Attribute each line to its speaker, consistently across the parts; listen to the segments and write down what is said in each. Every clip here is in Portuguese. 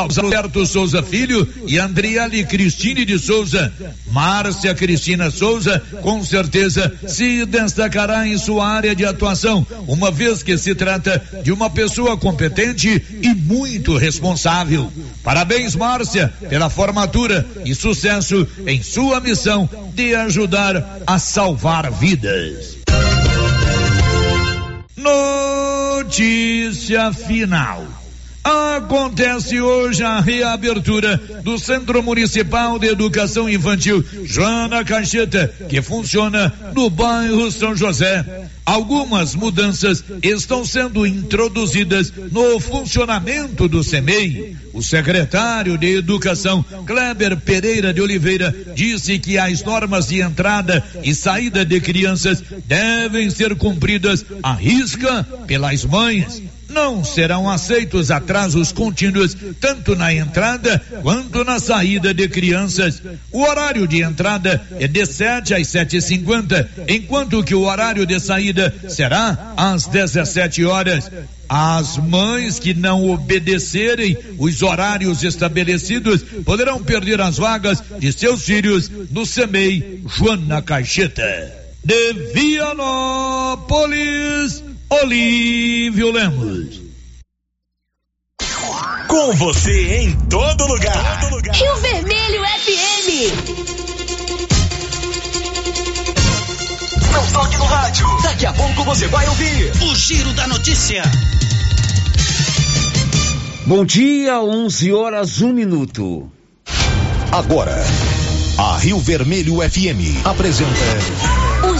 Speaker 1: Alberto Souza Filho e Andriele Cristine de Souza. Márcia Cristina Souza, com certeza, se destacará em sua área de atuação, uma vez que se trata de uma pessoa competente e muito responsável. Parabéns, Márcia, pela formatura e sucesso em sua missão de ajudar a salvar vidas. Notícia final. Acontece hoje a reabertura do Centro Municipal de Educação Infantil Joana Cacheta, que funciona no bairro São José. Algumas mudanças estão sendo introduzidas no funcionamento do CEMEI. O secretário de Educação, Kleber Pereira de Oliveira, disse que as normas de entrada e saída de crianças devem ser cumpridas à risca pelas mães não serão aceitos atrasos contínuos tanto na entrada quanto na saída de crianças. O horário de entrada é de 7 às 7h50, enquanto que o horário de saída será às 17 horas. As mães que não obedecerem os horários estabelecidos poderão perder as vagas de seus filhos no CEMEI Joana Caixeta. De Vianópolis. Olívio Lemos.
Speaker 2: Com você em todo lugar. todo lugar.
Speaker 3: Rio Vermelho FM.
Speaker 2: Não toque no rádio. Daqui a pouco você vai ouvir
Speaker 4: o Giro da Notícia.
Speaker 5: Bom dia, 11 horas, 1 minuto.
Speaker 2: Agora, a Rio Vermelho FM apresenta.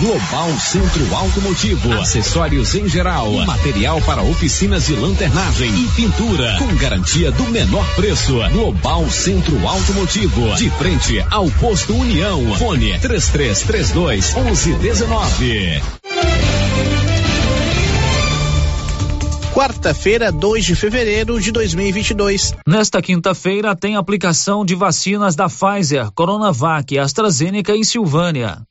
Speaker 6: Global Centro Automotivo, acessórios em geral, material para oficinas de lanternagem e pintura, com garantia do menor preço. Global Centro Automotivo, de frente ao posto União. Fone 3332 1119.
Speaker 7: Quarta-feira, 2 de fevereiro de 2022.
Speaker 8: Nesta quinta-feira tem aplicação de vacinas da Pfizer, Coronavac e AstraZeneca em Silvânia.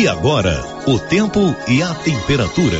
Speaker 2: E agora, o tempo e a temperatura.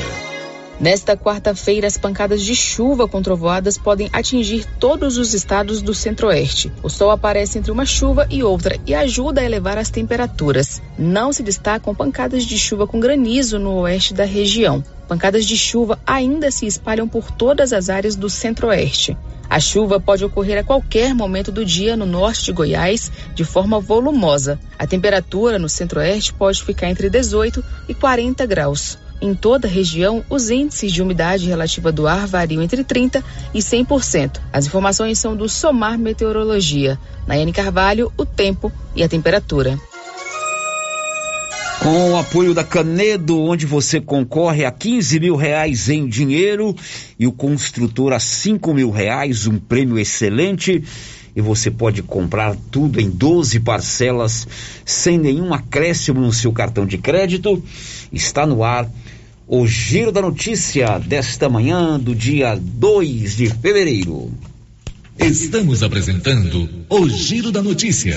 Speaker 9: Nesta quarta-feira, as pancadas de chuva com trovoadas podem atingir todos os estados do centro-oeste. O sol aparece entre uma chuva e outra e ajuda a elevar as temperaturas. Não se destacam pancadas de chuva com granizo no oeste da região. Pancadas de chuva ainda se espalham por todas as áreas do centro-oeste. A chuva pode ocorrer a qualquer momento do dia no norte de Goiás, de forma volumosa. A temperatura no centro-oeste pode ficar entre 18 e 40 graus. Em toda a região, os índices de umidade relativa do ar variam entre 30% e 100%. As informações são do Somar Meteorologia. Nayane Carvalho, o tempo e a temperatura.
Speaker 5: Com o apoio da Canedo, onde você concorre a 15 mil reais em dinheiro e o construtor a 5 mil reais, um prêmio excelente. E você pode comprar tudo em 12 parcelas, sem nenhum acréscimo no seu cartão de crédito. Está no ar o Giro da Notícia desta manhã, do dia 2 de fevereiro.
Speaker 2: Estamos apresentando o Giro da Notícia.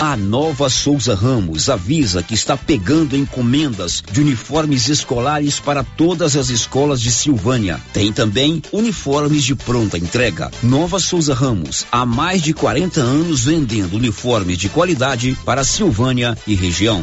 Speaker 5: A Nova Souza Ramos avisa que está pegando encomendas de uniformes escolares para todas as escolas de Silvânia. Tem também uniformes de pronta entrega. Nova Souza Ramos, há mais de 40 anos vendendo uniformes de qualidade para Silvânia e região.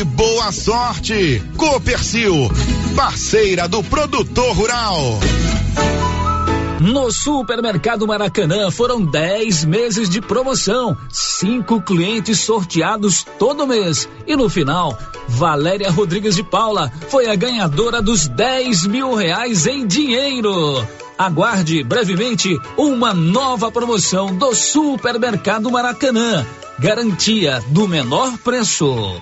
Speaker 4: boa sorte. Copercil, parceira do produtor rural.
Speaker 8: No Supermercado Maracanã foram 10 meses de promoção, cinco clientes sorteados todo mês. E no final, Valéria Rodrigues de Paula foi a ganhadora dos 10 mil reais em dinheiro. Aguarde brevemente uma nova promoção do Supermercado Maracanã. Garantia do menor preço.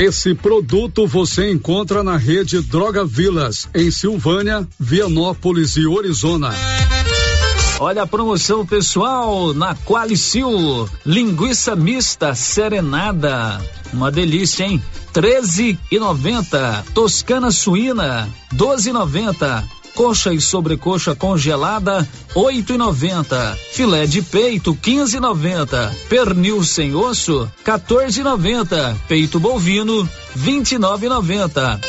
Speaker 10: Esse produto você encontra na rede Droga Vilas, em Silvânia, Vianópolis e Orizona.
Speaker 8: Olha a promoção pessoal na Qualicil. Linguiça mista serenada. Uma delícia, hein? 13 e 90. Toscana suína, 12 e 90. Coxa e sobrecoxa congelada, oito e noventa. Filé de peito, quinze e noventa. Pernil sem osso, 14 e noventa. Peito bovino, vinte e nove e noventa.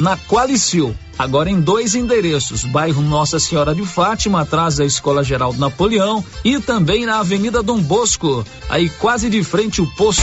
Speaker 8: Na Qualicil, agora em dois endereços, bairro Nossa Senhora de Fátima, atrás da Escola Geraldo Napoleão e também na Avenida Dom Bosco, aí quase de frente o posto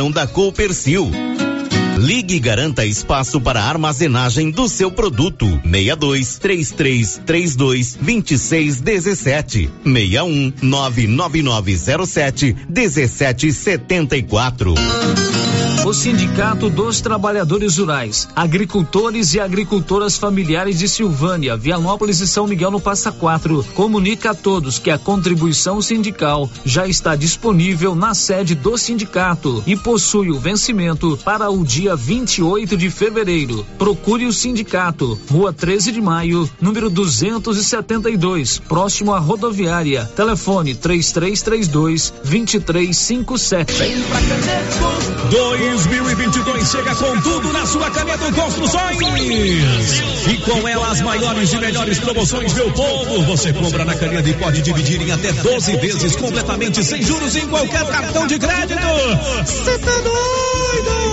Speaker 11: da Coopercil. Ligue e garanta espaço para armazenagem do seu produto. 62 33 32 26 17 61 99907 1774.
Speaker 8: O Sindicato dos Trabalhadores Rurais, Agricultores e Agricultoras Familiares de Silvânia, Vianópolis e São Miguel no Passa Quatro comunica a todos que a contribuição sindical já está disponível na sede do sindicato e possui o vencimento para o dia 28 de fevereiro. Procure o sindicato, Rua 13 de Maio, número 272, próximo à rodoviária. Telefone 3332 2357. Vem pra
Speaker 12: Dois 2022 chega com tudo na sua Canedo Construções. E com ela as maiores e melhores promoções, meu povo. Você compra na Canedo e pode dividir em até 12 vezes completamente sem juros em qualquer cartão de crédito. Você tá doido?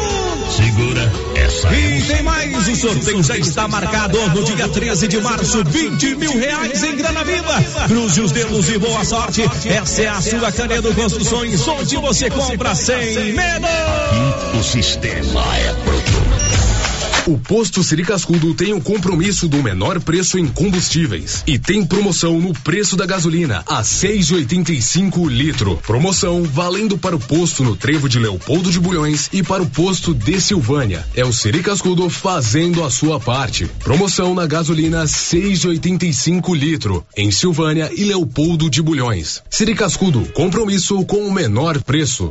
Speaker 12: E tem mais, o sorteio já está marcado no dia 13 de março, 20 mil reais em grana viva. Cruze os dedos e boa sorte. Essa é a sua Canedo Construções, onde você compra sem medo.
Speaker 13: O sistema é pronto. O posto Siri Cascudo tem o compromisso do menor preço em combustíveis e tem promoção no preço da gasolina a 6,85 o litro. Promoção valendo para o posto no Trevo de Leopoldo de Bulhões e para o posto de Silvânia. É o Siri Cascudo fazendo a sua parte. Promoção na gasolina 6,85 litro em Silvânia e Leopoldo de Bulhões. Siri Cascudo, compromisso com o menor preço.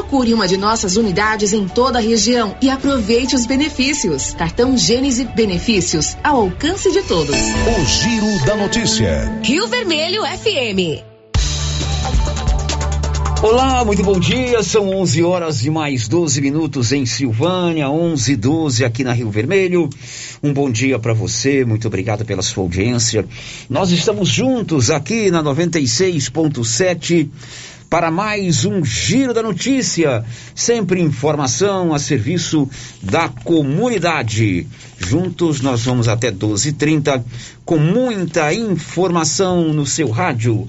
Speaker 14: Procure uma de nossas unidades em toda a região e aproveite os benefícios. Cartão Gênese Benefícios ao alcance de todos.
Speaker 2: O Giro da Notícia.
Speaker 14: Rio Vermelho FM.
Speaker 5: Olá, muito bom dia. São 11 horas e mais 12 minutos em Silvânia, 11 e 12 aqui na Rio Vermelho. Um bom dia para você. Muito obrigado pela sua audiência. Nós estamos juntos aqui na 96.7 para mais um Giro da Notícia. Sempre informação a serviço da comunidade. Juntos nós vamos até 12h30 com muita informação no seu rádio.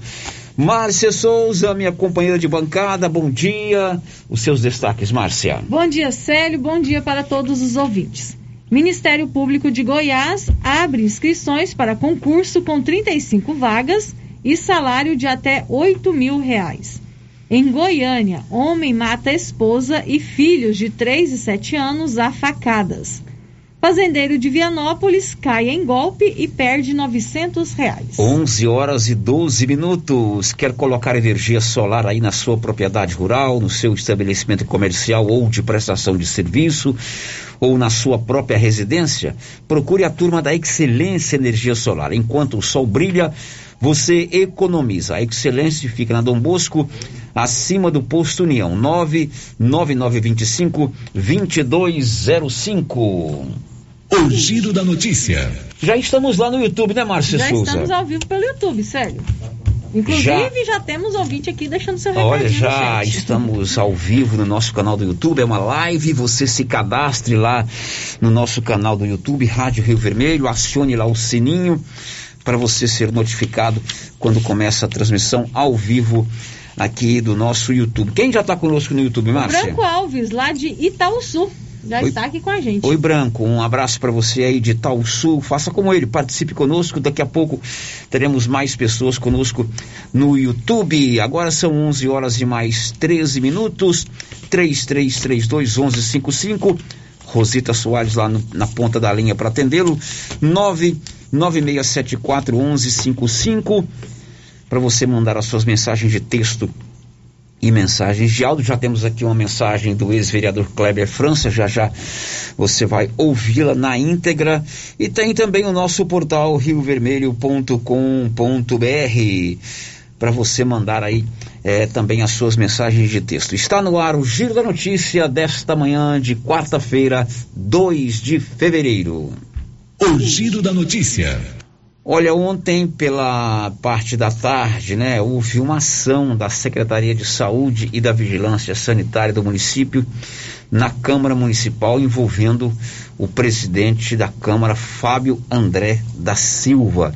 Speaker 5: Márcia Souza, minha companheira de bancada, bom dia. Os seus destaques, Márcia.
Speaker 15: Bom dia, Célio. Bom dia para todos os ouvintes. Ministério Público de Goiás abre inscrições para concurso com 35 vagas e salário de até 8 mil reais. Em Goiânia, homem mata esposa e filhos de 3 e 7 anos a facadas. Fazendeiro de Vianópolis cai em golpe e perde 900 reais.
Speaker 5: 11 horas e 12 minutos. Quer colocar energia solar aí na sua propriedade rural, no seu estabelecimento comercial ou de prestação de serviço, ou na sua própria residência? Procure a turma da Excelência Energia Solar. Enquanto o sol brilha, você economiza. A Excelência fica na Dom Bosco, acima do posto União. 99925 2205.
Speaker 2: O Giro da Notícia.
Speaker 5: Já estamos lá no YouTube, né, Márcia
Speaker 15: Já
Speaker 5: Souza?
Speaker 15: estamos ao vivo pelo YouTube, sério. Inclusive, já, já temos ouvinte aqui deixando seu recadinho
Speaker 5: Olha, já estamos ao vivo no nosso canal do YouTube, é uma live, você se cadastre lá no nosso canal do YouTube, Rádio Rio Vermelho, acione lá o sininho para você ser notificado quando começa a transmissão ao vivo aqui do nosso YouTube. Quem já está conosco no YouTube, Márcia?
Speaker 15: Branco Alves, lá de Itaúsu, já
Speaker 5: Oi.
Speaker 15: está aqui com a gente.
Speaker 5: Oi, Branco, um abraço para você aí de Tal Sul. Faça como ele, participe conosco. Daqui a pouco teremos mais pessoas conosco no YouTube. Agora são 11 horas e mais 13 minutos. 3332 1155. Rosita Soares lá no- na ponta da linha para atendê-lo. 99674 1155. Para você mandar as suas mensagens de texto e mensagens de áudio. Já temos aqui uma mensagem do ex-vereador Kleber França, já já você vai ouvi-la na íntegra. E tem também o nosso portal riovermelho.com.br para você mandar aí é, também as suas mensagens de texto. Está no ar o Giro da Notícia desta manhã de quarta-feira, 2 de fevereiro.
Speaker 16: O Giro da Notícia.
Speaker 5: Olha, ontem, pela parte da tarde, né, houve uma ação da Secretaria de Saúde e da Vigilância Sanitária do município na Câmara Municipal envolvendo o presidente da Câmara, Fábio André da Silva.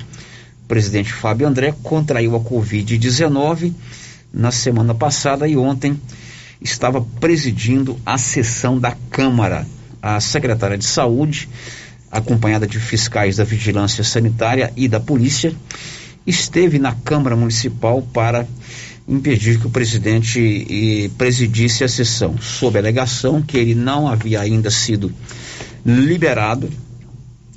Speaker 5: O presidente Fábio André contraiu a Covid-19 na semana passada e ontem estava presidindo a sessão da Câmara. A secretária de Saúde acompanhada de fiscais da Vigilância Sanitária e da Polícia, esteve na Câmara Municipal para impedir que o presidente presidisse a sessão, sob a alegação que ele não havia ainda sido liberado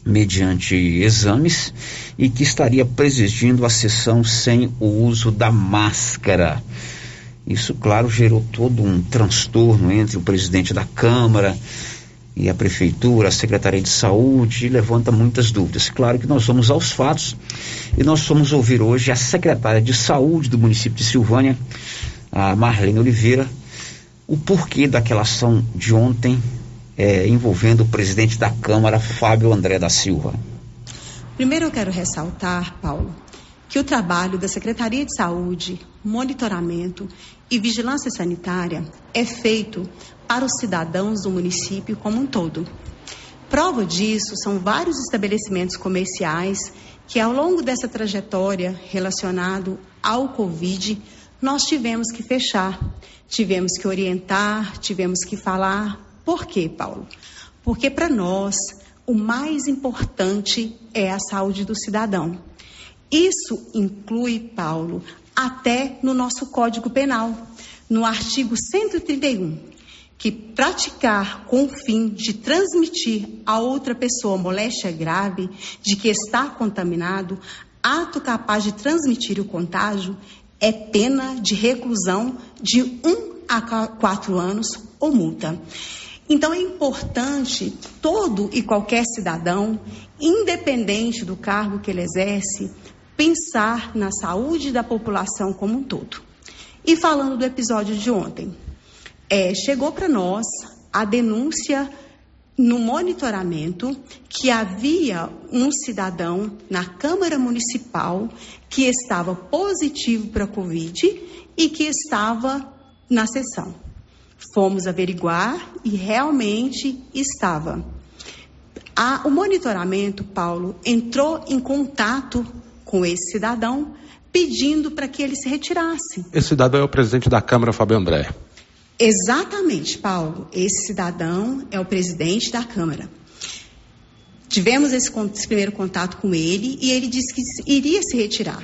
Speaker 5: mediante exames e que estaria presidindo a sessão sem o uso da máscara. Isso, claro, gerou todo um transtorno entre o presidente da Câmara e a Prefeitura, a Secretaria de Saúde, levanta muitas dúvidas. Claro que nós vamos aos fatos e nós vamos ouvir hoje a secretária de Saúde do município de Silvânia, a Marlene Oliveira, o porquê daquela ação de ontem é, envolvendo o presidente da Câmara, Fábio André da Silva.
Speaker 17: Primeiro eu quero ressaltar, Paulo, que o trabalho da Secretaria de Saúde, monitoramento e vigilância sanitária é feito para os cidadãos do município como um todo. Prova disso são vários estabelecimentos comerciais que, ao longo dessa trajetória relacionado ao Covid, nós tivemos que fechar, tivemos que orientar, tivemos que falar. Por quê, Paulo? Porque para nós o mais importante é a saúde do cidadão. Isso inclui, Paulo, até no nosso Código Penal, no artigo 131 que praticar com o fim de transmitir a outra pessoa moléstia grave de que está contaminado, ato capaz de transmitir o contágio, é pena de reclusão de um a quatro anos ou multa. Então é importante todo e qualquer cidadão, independente do cargo que ele exerce, pensar na saúde da população como um todo. E falando do episódio de ontem, é, chegou para nós a denúncia no monitoramento que havia um cidadão na Câmara Municipal que estava positivo para a Covid e que estava na sessão. Fomos averiguar e realmente estava. A, o monitoramento, Paulo, entrou em contato com esse cidadão pedindo para que ele se retirasse.
Speaker 18: Esse cidadão é o presidente da Câmara, Fábio André.
Speaker 17: Exatamente, Paulo. Esse cidadão é o presidente da Câmara. Tivemos esse, esse, primeiro contato com ele e ele disse que iria se retirar.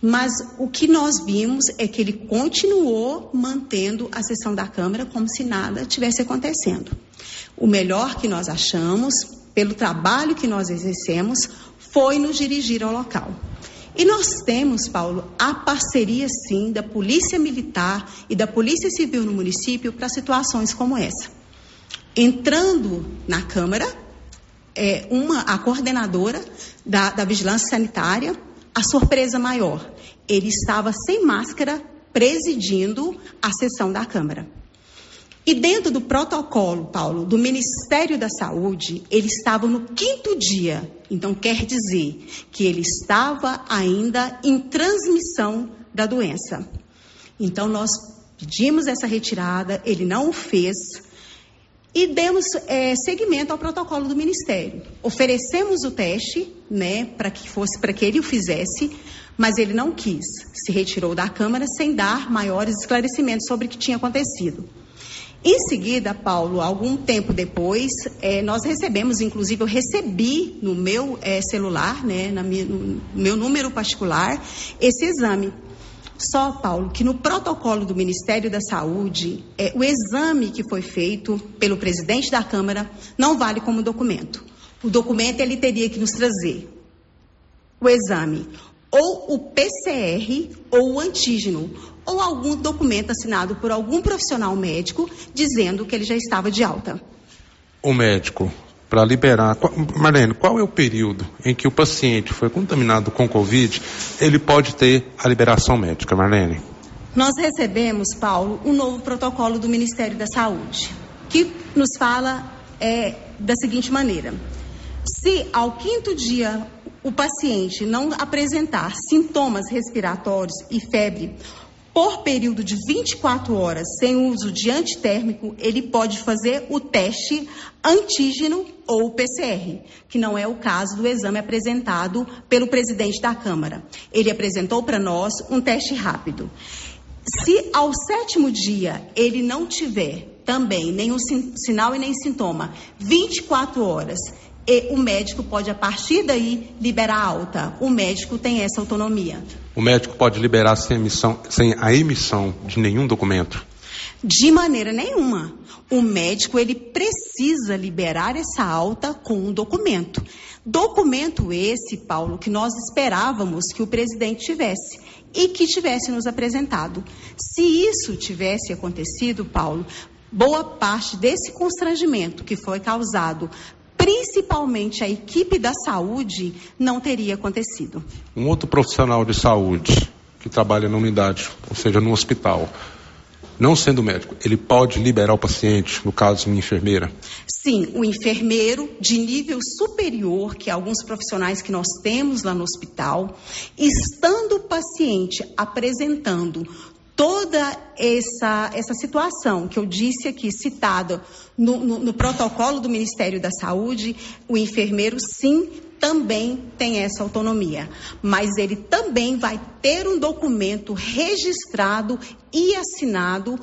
Speaker 17: Mas o que nós vimos é que ele continuou mantendo a sessão da Câmara como se nada tivesse acontecendo. O melhor que nós achamos, pelo trabalho que nós exercemos, foi nos dirigir ao local. E nós temos, Paulo, a parceria sim da Polícia Militar e da Polícia Civil no município para situações como essa. Entrando na Câmara, é, uma, a coordenadora da, da Vigilância Sanitária, a surpresa maior, ele estava sem máscara presidindo a sessão da Câmara. E dentro do protocolo, Paulo, do Ministério da Saúde, ele estava no quinto dia. Então, quer dizer que ele estava ainda em transmissão da doença. Então, nós pedimos essa retirada, ele não o fez. E demos é, seguimento ao protocolo do Ministério. Oferecemos o teste, né, para que fosse, para que ele o fizesse, mas ele não quis. Se retirou da Câmara sem dar maiores esclarecimentos sobre o que tinha acontecido. Em seguida, Paulo, algum tempo depois, é, nós recebemos, inclusive eu recebi no meu é, celular, né, minha, no meu número particular, esse exame. Só, Paulo, que no protocolo do Ministério da Saúde, é, o exame que foi feito pelo presidente da Câmara não vale como documento. O documento ele teria que nos trazer o exame ou o PCR ou o antígeno, ou algum documento assinado por algum profissional médico dizendo que ele já estava de alta.
Speaker 18: O médico, para liberar. Marlene, qual é o período em que o paciente foi contaminado com Covid, ele pode ter a liberação médica, Marlene?
Speaker 17: Nós recebemos, Paulo, um novo protocolo do Ministério da Saúde, que nos fala é, da seguinte maneira: se ao quinto dia o paciente não apresentar sintomas respiratórios e febre por período de 24 horas sem uso de antitérmico, ele pode fazer o teste antígeno ou PCR, que não é o caso do exame apresentado pelo presidente da Câmara. Ele apresentou para nós um teste rápido. Se ao sétimo dia ele não tiver também nenhum sinal e nem sintoma, 24 horas e o médico pode, a partir daí, liberar alta. O médico tem essa autonomia.
Speaker 18: O médico pode liberar sem, emissão, sem a emissão de nenhum documento?
Speaker 17: De maneira nenhuma. O médico ele precisa liberar essa alta com um documento. Documento esse, Paulo, que nós esperávamos que o presidente tivesse e que tivesse nos apresentado. Se isso tivesse acontecido, Paulo, boa parte desse constrangimento que foi causado principalmente a equipe da saúde, não teria acontecido.
Speaker 18: Um outro profissional de saúde que trabalha na unidade, ou seja, no hospital, não sendo médico, ele pode liberar o paciente, no caso, uma enfermeira?
Speaker 17: Sim, o enfermeiro de nível superior, que alguns profissionais que nós temos lá no hospital, estando o paciente apresentando toda essa, essa situação que eu disse aqui, citada no, no, no protocolo do Ministério da Saúde, o enfermeiro, sim, também tem essa autonomia, mas ele também vai ter um documento registrado e assinado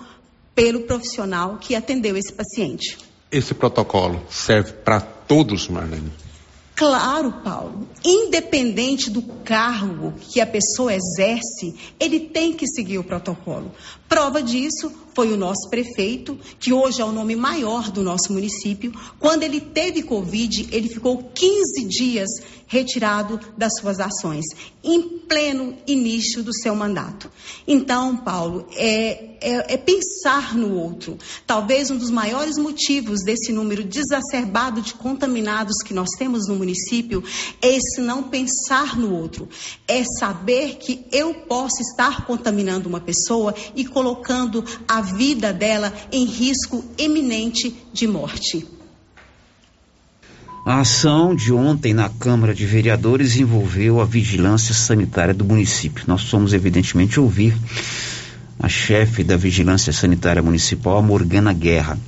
Speaker 17: pelo profissional que atendeu esse paciente.
Speaker 18: Esse protocolo serve para todos, Marlene?
Speaker 17: Claro, Paulo. Independente do cargo que a pessoa exerce, ele tem que seguir o protocolo. Prova disso foi o nosso prefeito, que hoje é o nome maior do nosso município. Quando ele teve Covid, ele ficou 15 dias retirado das suas ações, em pleno início do seu mandato. Então, Paulo, é, é, é pensar no outro. Talvez um dos maiores motivos desse número desacerbado de contaminados que nós temos no município é esse não pensar no outro. É saber que eu posso estar contaminando uma pessoa e colocando a vida dela em risco eminente de morte.
Speaker 19: A ação de ontem na Câmara de Vereadores envolveu a vigilância sanitária do município. Nós fomos, evidentemente, ouvir a chefe da Vigilância Sanitária Municipal, Morgana Guerra.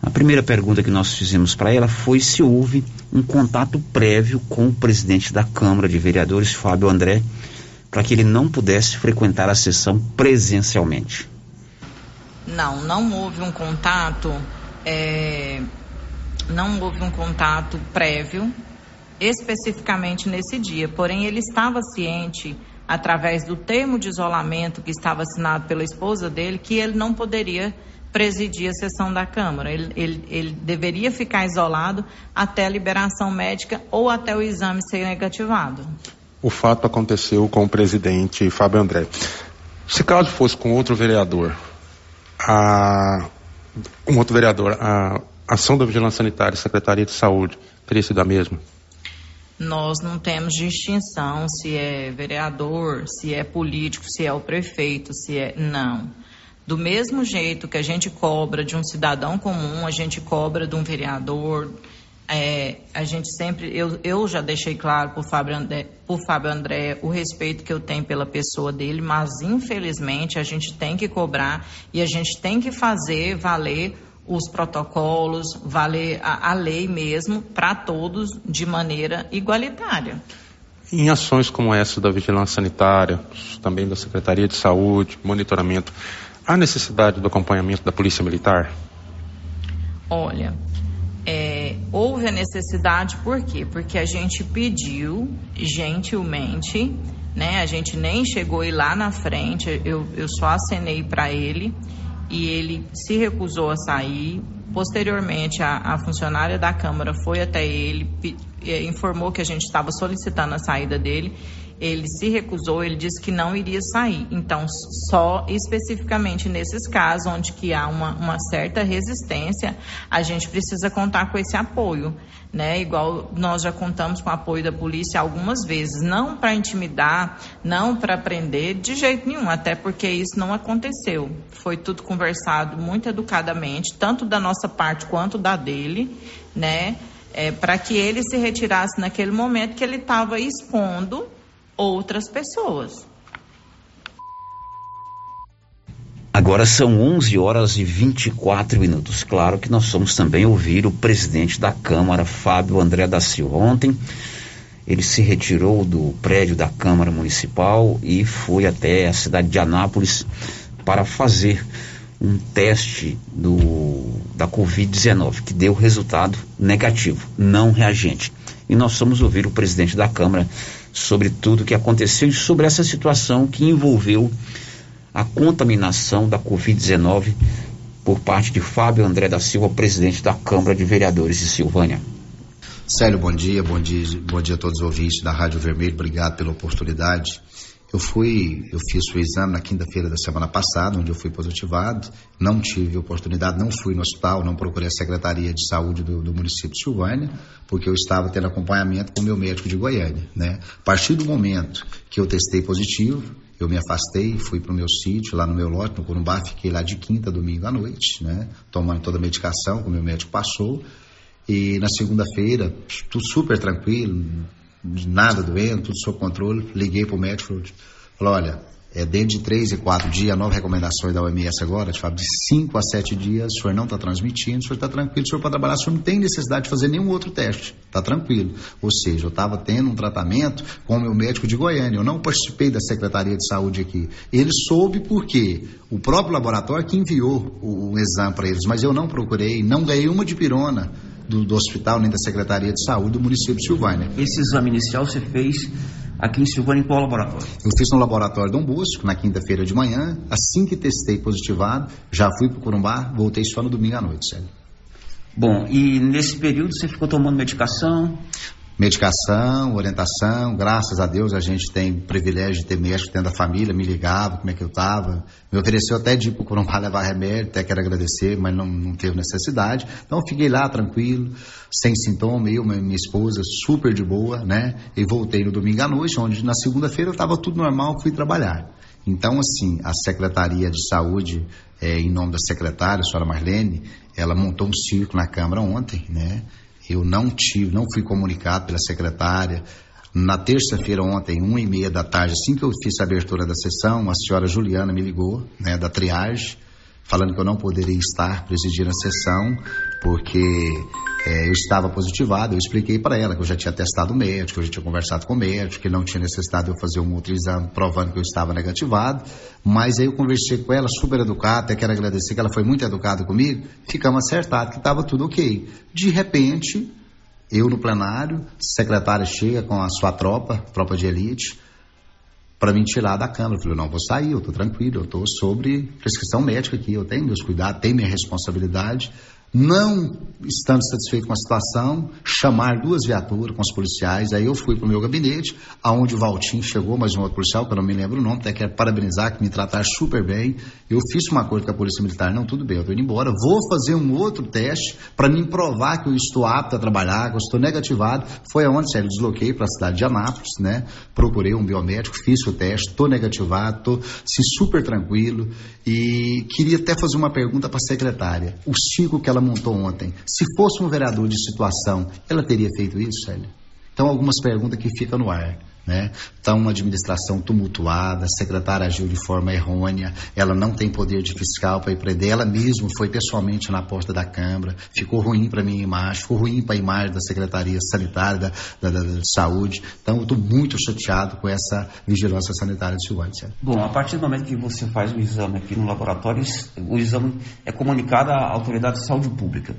Speaker 19: A primeira pergunta que nós fizemos para ela foi se houve um contato prévio com o presidente da Câmara de Vereadores, Fábio André, para que ele não pudesse frequentar a sessão presencialmente.
Speaker 20: Não, não houve um contato, é, não houve um contato prévio, especificamente nesse dia. Porém, ele estava ciente, através do termo de isolamento que estava assinado pela esposa dele, que ele não poderia presidir a sessão da Câmara. Ele, ele, ele, deveria ficar isolado até a liberação médica ou até o exame ser negativado
Speaker 18: o fato aconteceu com o presidente Fábio André. Se caso fosse com outro vereador, a, um outro vereador, a ação da Vigilância Sanitária e Secretaria de Saúde teria sido a mesma?
Speaker 20: Nós não temos distinção se é vereador, se é político, se é o prefeito, se é. Não. Do mesmo jeito que a gente cobra de um cidadão comum, a gente cobra de um vereador, é, a gente sempre, eu, eu já deixei claro por Fábio, André, por Fábio André o respeito que eu tenho pela pessoa dele, mas infelizmente a gente tem que cobrar e a gente tem que fazer valer os protocolos, valer a, a lei mesmo para todos de maneira igualitária.
Speaker 18: Em ações como essa da vigilância sanitária, também da Secretaria de Saúde, monitoramento, há necessidade do acompanhamento da Polícia Militar?
Speaker 20: Olha, é, houve a necessidade, por quê? Porque a gente pediu gentilmente, né? A gente nem chegou ir lá na frente, eu, eu só acenei para ele e ele se recusou a sair. Posteriormente, a, a funcionária da Câmara foi até ele, é, informou que a gente estava solicitando a saída dele ele se recusou, ele disse que não iria sair. Então, só especificamente nesses casos onde que há uma, uma certa resistência, a gente precisa contar com esse apoio, né? Igual nós já contamos com o apoio da polícia algumas vezes, não para intimidar, não para prender, de jeito nenhum, até porque isso não aconteceu. Foi tudo conversado muito educadamente, tanto da nossa parte quanto da dele, né? É, para que ele se retirasse naquele momento que ele estava expondo outras pessoas.
Speaker 5: Agora são 11 horas e 24 minutos. Claro que nós vamos também ouvir o presidente da Câmara, Fábio André da Silva. Ontem ele se retirou do prédio da Câmara Municipal e foi até a cidade de Anápolis para fazer um teste do, da Covid-19, que deu resultado negativo, não reagente. E nós vamos ouvir o presidente da Câmara sobre tudo o que aconteceu e sobre essa situação que envolveu a contaminação da Covid-19 por parte de Fábio André da Silva, presidente da Câmara de Vereadores de Silvânia.
Speaker 21: Célio, bom dia, bom dia, bom dia a todos os ouvintes da Rádio Vermelho, obrigado pela oportunidade. Eu fui, eu fiz o exame na quinta-feira da semana passada, onde eu fui positivado, não tive oportunidade, não fui no hospital, não procurei a Secretaria de Saúde do, do município de Silvânia, porque eu estava tendo acompanhamento com o meu médico de Goiânia, né? A partir do momento que eu testei positivo, eu me afastei, fui para o meu sítio, lá no meu lote, no Corumbá, fiquei lá de quinta domingo à noite, né? Tomando toda a medicação que o meu médico passou. E na segunda-feira, tudo super tranquilo, nada doendo, tudo sob controle. Liguei para o médico, falou, olha, é dentro de três e quatro dias, a nova recomendação da OMS agora, de, cinco a sete dias, o senhor não está transmitindo, o senhor está tranquilo, o senhor pode trabalhar, o senhor não tem necessidade de fazer nenhum outro teste, está tranquilo. Ou seja, eu estava tendo um tratamento com o meu médico de Goiânia, eu não participei da Secretaria de Saúde aqui. Ele soube porque o próprio laboratório que enviou o, o exame para eles, mas eu não procurei, não ganhei uma de pirona do, do hospital nem da Secretaria de Saúde do município de Silvânia.
Speaker 5: Esse exame inicial você fez aqui em Silvânia em qual laboratório?
Speaker 21: Eu fiz no laboratório Dom Bosco, na quinta-feira de manhã. Assim que testei positivado, já fui para o Corumbá, voltei só no domingo à noite, sério.
Speaker 5: Bom, e nesse período você ficou tomando medicação?
Speaker 21: Medicação, orientação. Graças a Deus a gente tem o privilégio de ter médico dentro da família, me ligava como é que eu estava. Me ofereceu até de ir para levar remédio, até quero agradecer, mas não, não teve necessidade. Então fiquei lá tranquilo, sem sintoma, eu, minha esposa, super de boa, né? E voltei no domingo à noite, onde na segunda-feira estava tudo normal, fui trabalhar. Então, assim, a Secretaria de Saúde, é, em nome da secretária, a senhora Marlene, ela montou um círculo na Câmara ontem, né? Eu não tive, não fui comunicado pela secretária. Na terça-feira ontem, uma e meia da tarde, assim que eu fiz a abertura da sessão, a senhora Juliana me ligou, né, da triagem, falando que eu não poderia estar presidindo a sessão, porque é, eu estava positivado. Eu expliquei para ela que eu já tinha testado o médico, eu já tinha conversado com o médico, que não tinha necessidade de eu fazer um outro exame provando que eu estava negativado. Mas aí eu conversei com ela, super educada, até quero agradecer que ela foi muito educada comigo. Ficamos acertados que estava tudo ok. De repente, eu no plenário, secretária chega com a sua tropa, tropa de elite para me tirar da Câmara. Eu falei, não, vou sair, eu estou tranquilo, eu estou sobre prescrição médica aqui, eu tenho meus cuidados, tenho minha responsabilidade não estando satisfeito com a situação, chamar duas viaturas com os policiais. Aí eu fui para o meu gabinete, aonde o Valtinho chegou, mais um outro policial, que eu não me lembro o nome, até quero parabenizar, que me trataram super bem. Eu fiz um acordo com a Polícia Militar, não, tudo bem, eu estou indo embora. Vou fazer um outro teste para me provar que eu estou apto a trabalhar, que eu estou negativado. Foi aonde, sério, desloquei para a cidade de Anápolis, né? Procurei um biomédico, fiz o teste, estou negativado, estou assim, super tranquilo. E queria até fazer uma pergunta para a secretária. O ciclo que ela ela montou ontem, se fosse um vereador de situação, ela teria feito isso, Célia? Então, algumas perguntas que ficam no ar. Né? Então, uma administração tumultuada, a secretária agiu de forma errônea, ela não tem poder de fiscal para ir prender, ela mesma foi pessoalmente na porta da Câmara, ficou ruim para minha imagem, ficou ruim para a imagem da Secretaria Sanitária da, da, da, da Saúde. Então, eu estou muito chateado com essa vigilância sanitária de Silvânia.
Speaker 5: Bom, a partir do momento que você faz o exame aqui no laboratório, o exame é comunicado à Autoridade de Saúde Pública.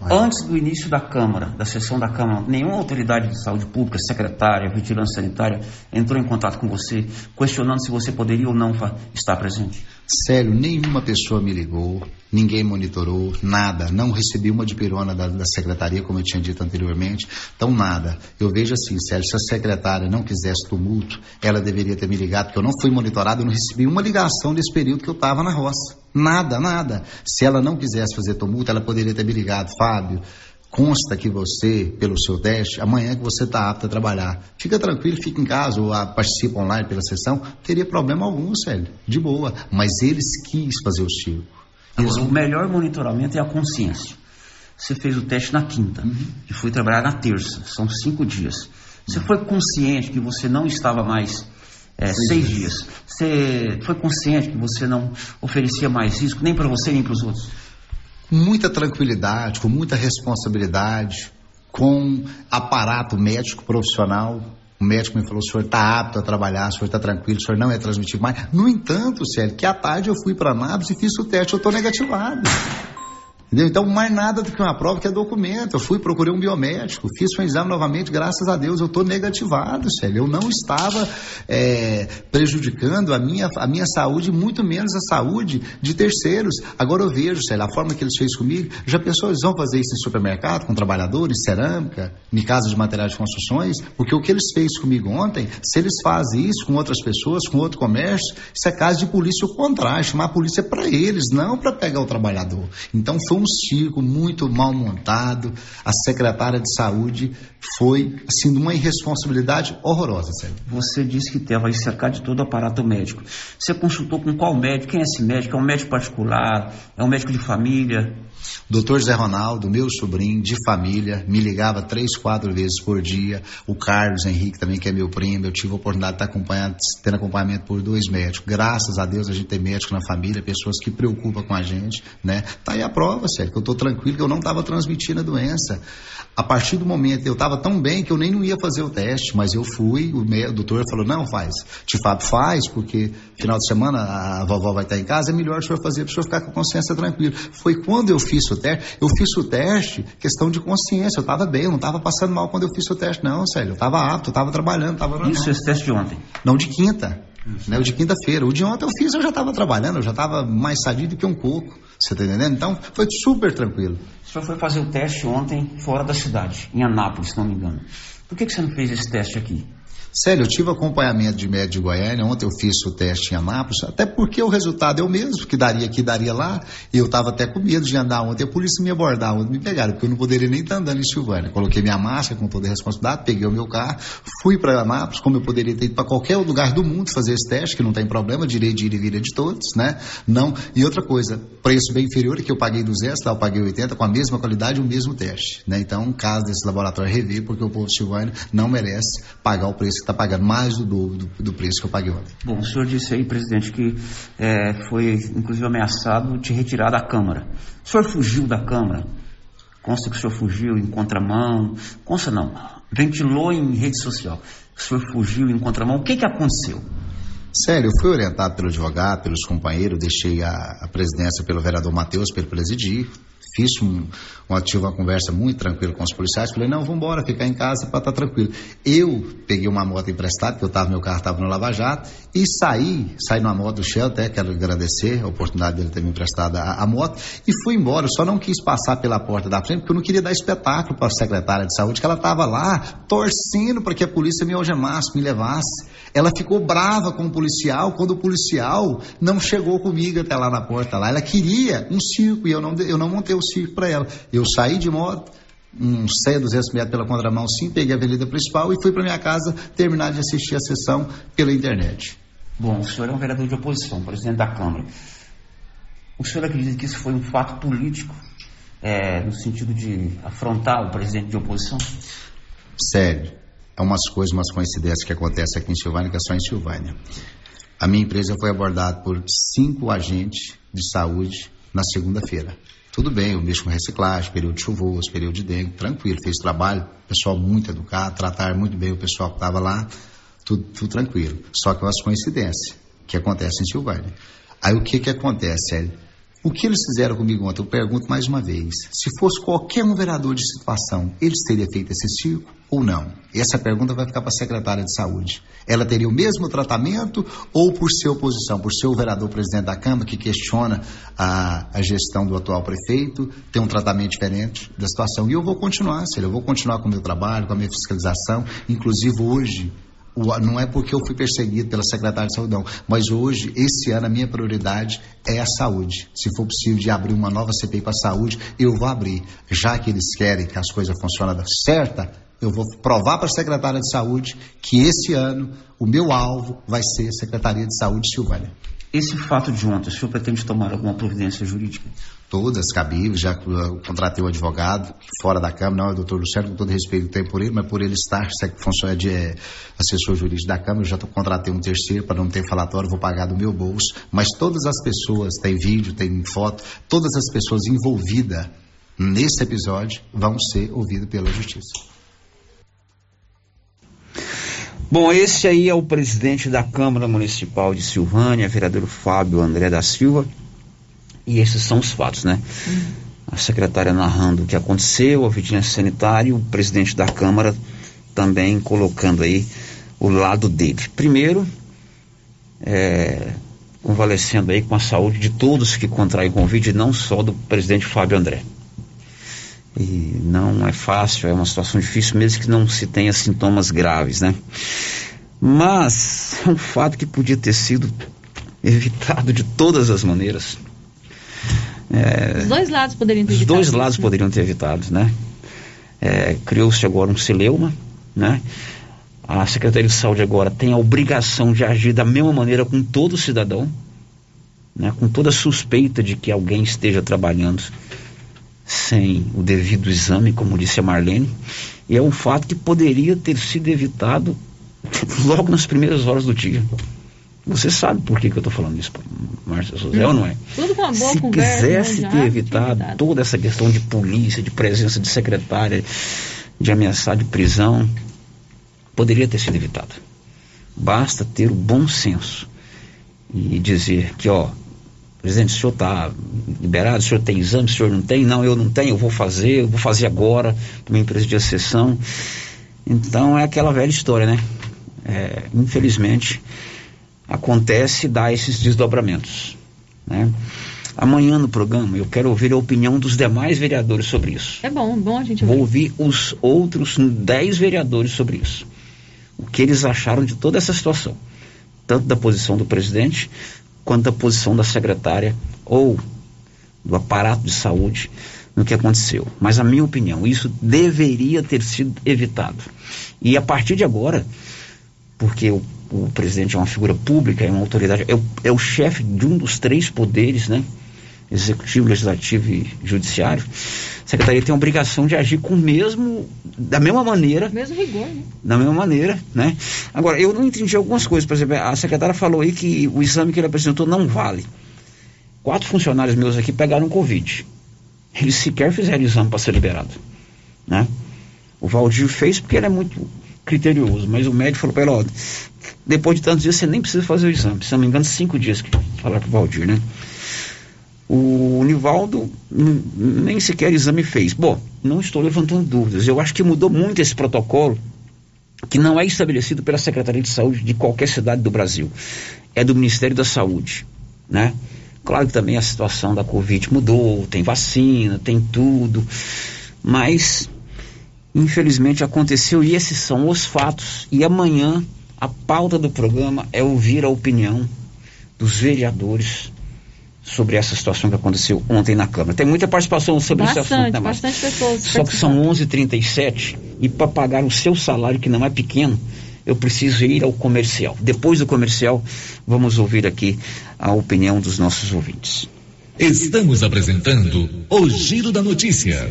Speaker 5: Antes do início da Câmara, da sessão da Câmara, nenhuma autoridade de saúde pública, secretária, vigilância sanitária, entrou em contato com você, questionando se você poderia ou não estar presente?
Speaker 21: Sério, nenhuma pessoa me ligou, ninguém monitorou, nada. Não recebi uma de pirona da, da, secretaria, como eu tinha dito anteriormente. Então, nada. Eu vejo assim, Sério, se a secretária não quisesse tumulto, ela deveria ter me ligado, porque eu não fui monitorado, eu não recebi uma ligação nesse período que eu estava na roça. Nada, nada. Se ela não quisesse fazer tumulto, ela poderia ter me ligado, Fábio. Consta que você, pelo seu teste, amanhã que você está apto a trabalhar. Fica tranquilo, fica em casa ou participa online pela sessão. Teria problema algum, Célio. De boa. Mas eles quis fazer o circo.
Speaker 5: Eles... O melhor monitoramento é a consciência. Você fez o teste na quinta uhum. e foi trabalhar na terça. São cinco dias. Você uhum. foi consciente que você não estava mais é, seis dias. Você foi consciente que você não oferecia mais risco nem para você nem para os outros?
Speaker 21: Muita tranquilidade, com muita responsabilidade, com aparato médico profissional. O médico me falou: o senhor está apto a trabalhar, o senhor está tranquilo, o senhor não é transmitido mais. No entanto, Célio, que à tarde eu fui para Nápoles e fiz o teste, eu estou negativado. Entendeu? Então, mais nada do que uma prova que é documento. Eu fui, procurei um biomédico, fiz um exame novamente, graças a Deus eu estou negativado, Célio. Eu não estava é, prejudicando a minha, a minha saúde, muito menos a saúde de terceiros. Agora eu vejo, Célio, a forma que eles fez comigo. Já pensou, eles vão fazer isso em supermercado, com trabalhadores, cerâmica, em casa de materiais de construções? Porque o que eles fez comigo ontem, se eles fazem isso com outras pessoas, com outro comércio, isso é caso de polícia o contrário, chamar a polícia para eles, não para pegar o trabalhador. Então foi um circo muito mal montado. A secretária de saúde foi, assim, uma irresponsabilidade horrorosa, sério.
Speaker 5: Você disse que estava cercado de todo o aparato médico. Você consultou com qual médico? Quem é esse médico? É um médico particular? É um médico de família?
Speaker 21: Doutor Zé Ronaldo, meu sobrinho de família, me ligava três, quatro vezes por dia. O Carlos Henrique também, que é meu primo, eu tive a oportunidade de estar acompanhando, tendo acompanhamento por dois médicos. Graças a Deus a gente tem médico na família, pessoas que preocupam com a gente, né? Tá aí a prova, sério, que eu tô tranquilo, que eu não estava transmitindo a doença. A partir do momento, eu estava tão bem que eu nem não ia fazer o teste, mas eu fui, o, o doutor falou, não, faz. Te Fábio faz, porque final de semana a vovó vai estar em casa, é melhor o senhor fazer para o senhor ficar com a consciência tranquila. Foi quando eu fiz o teste, eu fiz o teste, questão de consciência, eu estava bem, eu não estava passando mal quando eu fiz o teste, não, sério, eu estava apto, eu estava trabalhando, estava.
Speaker 5: Isso, esse teste de ontem?
Speaker 21: Não, de quinta. Né, o de quinta-feira. O de ontem eu fiz, eu já estava trabalhando, eu já estava mais sadio do que um coco. Você está entendendo? Então foi super tranquilo.
Speaker 5: O senhor foi fazer o teste ontem fora da cidade, em Anápolis, se não me engano. Por que, que você não fez esse teste aqui?
Speaker 21: Sério, eu tive acompanhamento de médico de Goiânia, ontem eu fiz o teste em Anápolis, até porque o resultado é o mesmo, que daria aqui, daria lá, e eu estava até com medo de andar ontem, a polícia me abordar ontem, me pegaram, porque eu não poderia nem estar tá andando em Silvânia. Coloquei minha máscara com toda a responsabilidade, peguei o meu carro, fui para Anápolis, como eu poderia ter ido para qualquer lugar do mundo fazer esse teste, que não tem problema, direito de ir e vir de todos, né? Não. E outra coisa, preço bem inferior, que eu paguei 200, lá eu paguei 80, com a mesma qualidade o mesmo teste, né? Então, caso desse laboratório rever, porque o povo de Silvânia não merece pagar o preço está pagando, mais do dobro do, do, preço que eu paguei ontem.
Speaker 5: Bom, o senhor disse aí, presidente, que é, foi inclusive ameaçado de retirar da Câmara. O senhor fugiu da Câmara? Consta que o senhor fugiu em contramão? Consta não, ventilou em rede social. O senhor fugiu em contramão. O que, que aconteceu?
Speaker 21: Sério, eu fui orientado pelo advogado, pelos companheiros, deixei a, a presidência pelo vereador Matheus ele presidir, fiz um, um, tive uma conversa muito tranquila com os policiais, falei, não, vamos embora, ficar em casa para estar tá tranquilo. Eu peguei uma moto emprestada, porque eu tava, meu carro estava no Lava Jato, e saí, saí numa moto do Shell, até quero agradecer a oportunidade dele ter me emprestado a, a moto, e fui embora, eu só não quis passar pela porta da frente, porque eu não queria dar espetáculo para a secretária de saúde, que ela estava lá, torcendo para que a polícia me algemasse, me levasse. Ela ficou brava com o policial, quando o policial não chegou comigo até lá na porta lá. Ela queria um circo, e eu não, eu não montei o circo para ela. Eu saí de moto, uns 100, 200 metros pela contramão, sim, peguei a avenida principal e fui para minha casa terminar de assistir a sessão pela internet.
Speaker 5: Bom, o senhor é um vereador de oposição, presidente da Câmara. O senhor acredita que isso foi um fato político, é, no sentido de afrontar o presidente de oposição?
Speaker 21: Sério, é umas coisas, umas coincidências que acontecem aqui em Silvânia, que é só em Silvânia. A minha empresa foi abordada por cinco agentes de saúde na segunda-feira. Tudo bem, mexo com reciclagem, período chuvoso, período de dengue, tranquilo, fez trabalho, pessoal muito educado, tratar muito bem o pessoal que estava lá, tudo, tudo tranquilo. Só que as coincidências que acontecem em Silvânia. Aí o que que acontece, Hélio? O que eles fizeram comigo ontem, eu pergunto mais uma vez: se fosse qualquer um vereador de situação, eles teriam feito esse circo ou não? Essa pergunta vai ficar para a secretária de saúde. Ela teria o mesmo tratamento ou, por ser oposição, por ser o vereador presidente da Câmara que questiona a, a gestão do atual prefeito, tem um tratamento diferente da situação? E eu vou continuar, Cília, eu vou continuar com o meu trabalho, com a minha fiscalização. Inclusive, hoje, não é porque eu fui perseguido pela secretária de saúde, não. Mas hoje, esse ano, a minha prioridade é a saúde. Se for possível de abrir uma nova CPI para a saúde, eu vou abrir. Já que eles querem que as coisas funcionem certa, eu vou provar para a secretária de saúde que esse ano o meu alvo vai ser a Secretaria de Saúde Silvânia.
Speaker 5: Esse fato de ontem, o senhor pretende tomar alguma providência jurídica?
Speaker 21: Todas cabíveis, já contratei um advogado fora da Câmara, não é o doutor Luciano, com todo respeito tem por ele, mas por ele estar funciona de é, assessor jurídico da Câmara, eu já contratei um terceiro para não ter falatório, vou pagar do meu bolso, mas todas as pessoas, tem vídeo, tem foto, todas as pessoas envolvidas nesse episódio vão ser ouvidas pela justiça.
Speaker 5: Bom, esse aí é o presidente da Câmara Municipal de Silvânia, vereador Fábio André da Silva. E esses são os fatos, né? A secretária narrando o que aconteceu, a vigilância sanitária, o presidente da Câmara também colocando aí o lado dele. Primeiro, é, convalescendo aí com a saúde de todos que contraem Covid, não só do presidente Fábio André. E não é fácil, é uma situação difícil, mesmo que não se tenha sintomas graves, né? Mas é um fato que podia ter sido evitado de todas as maneiras.
Speaker 15: É, os dois lados poderiam ter
Speaker 5: evitado. Os dois lados né? poderiam ter evitado, né? É, Criou-se agora um celeuma, né? A Secretaria de Saúde agora tem a obrigação de agir da mesma maneira com todo cidadão, né? com toda suspeita de que alguém esteja trabalhando sem o devido exame, como disse a Marlene, e é um fato que poderia ter sido evitado logo nas primeiras horas do dia. Você sabe por que, que eu estou falando isso, Márcia José, ou não é?
Speaker 15: Tudo com a boa
Speaker 5: Se
Speaker 15: conversa,
Speaker 5: quisesse ter evitado toda essa questão de polícia, de presença de secretária, de ameaçar de prisão, poderia ter sido evitado. Basta ter o bom senso e dizer que, ó, presidente, o senhor está liberado, o senhor tem exame, o senhor não tem? Não, eu não tenho, eu vou fazer, eu vou fazer agora, para uma empresa de sessão. Então é aquela velha história, né? É, infelizmente acontece e dá esses desdobramentos. Né? Amanhã no programa eu quero ouvir a opinião dos demais vereadores sobre isso.
Speaker 15: É bom, bom a gente
Speaker 5: ouvir. Vou ouvir os outros dez vereadores sobre isso. O que eles acharam de toda essa situação. Tanto da posição do presidente, quanto da posição da secretária ou do aparato de saúde no que aconteceu. Mas a minha opinião, isso deveria ter sido evitado. E a partir de agora, porque o, o presidente é uma figura pública, é uma autoridade, é o, é o chefe de um dos três poderes, né? Executivo, Legislativo e Judiciário. A Secretaria tem a obrigação de agir com o mesmo, da mesma maneira.
Speaker 15: Mesmo rigor, né?
Speaker 5: Da mesma maneira, né? Agora, eu não entendi algumas coisas. Por exemplo, a secretária falou aí que o exame que ele apresentou não vale. Quatro funcionários meus aqui pegaram Covid. Eles sequer fizeram exame para ser liberado, né? O Valdir fez porque ele é muito criterioso, mas o médico falou para ele, ó, depois de tantos dias você nem precisa fazer o exame, se não me engano, cinco dias que falar o Valdir, né? O Nivaldo nem sequer exame fez. Bom, não estou levantando dúvidas. Eu acho que mudou muito esse protocolo, que não é estabelecido pela Secretaria de Saúde de qualquer cidade do Brasil. É do Ministério da Saúde, né? Claro que também a situação da Covid mudou, tem vacina, tem tudo, mas infelizmente aconteceu e esses são os fatos. E amanhã a pauta do programa é ouvir a opinião dos vereadores sobre essa situação que aconteceu ontem na Câmara. Tem muita participação sobre
Speaker 15: bastante,
Speaker 5: esse assunto, né,
Speaker 15: Bastante pessoas.
Speaker 5: Só que são 11h37 e para pagar o seu salário, que não é pequeno, eu preciso ir ao comercial. Depois do comercial, vamos ouvir aqui a opinião dos nossos ouvintes.
Speaker 22: Estamos apresentando o Giro da Notícia.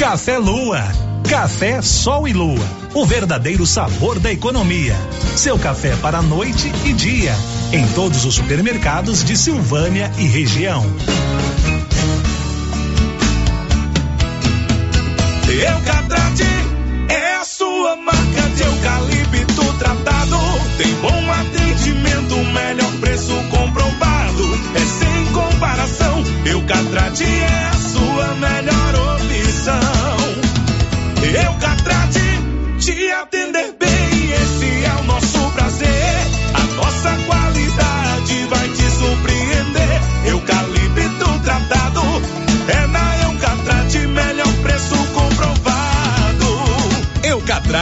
Speaker 23: Café Lua. Café Sol e Lua. O verdadeiro sabor da economia. Seu café para noite e dia. Em todos os supermercados de Silvânia e região.
Speaker 24: Eucatrate é a sua marca de eucalipto tratado. Tem bom atendimento, melhor preço comprovado. É sem comparação. Eucatrate é a sua melhor
Speaker 12: Eucatrate,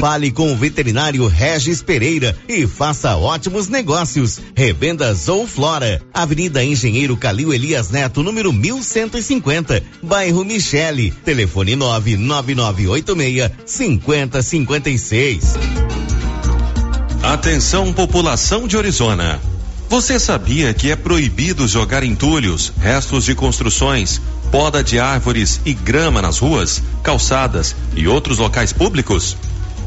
Speaker 11: Fale com o veterinário Regis Pereira e faça ótimos negócios. Revendas ou Flora, Avenida Engenheiro Calil Elias Neto, número 1150, bairro Michele. Telefone 99986 5056.
Speaker 25: Atenção, população de Orizona. Você sabia que é proibido jogar entulhos, restos de construções, poda de árvores e grama nas ruas, calçadas e outros locais públicos?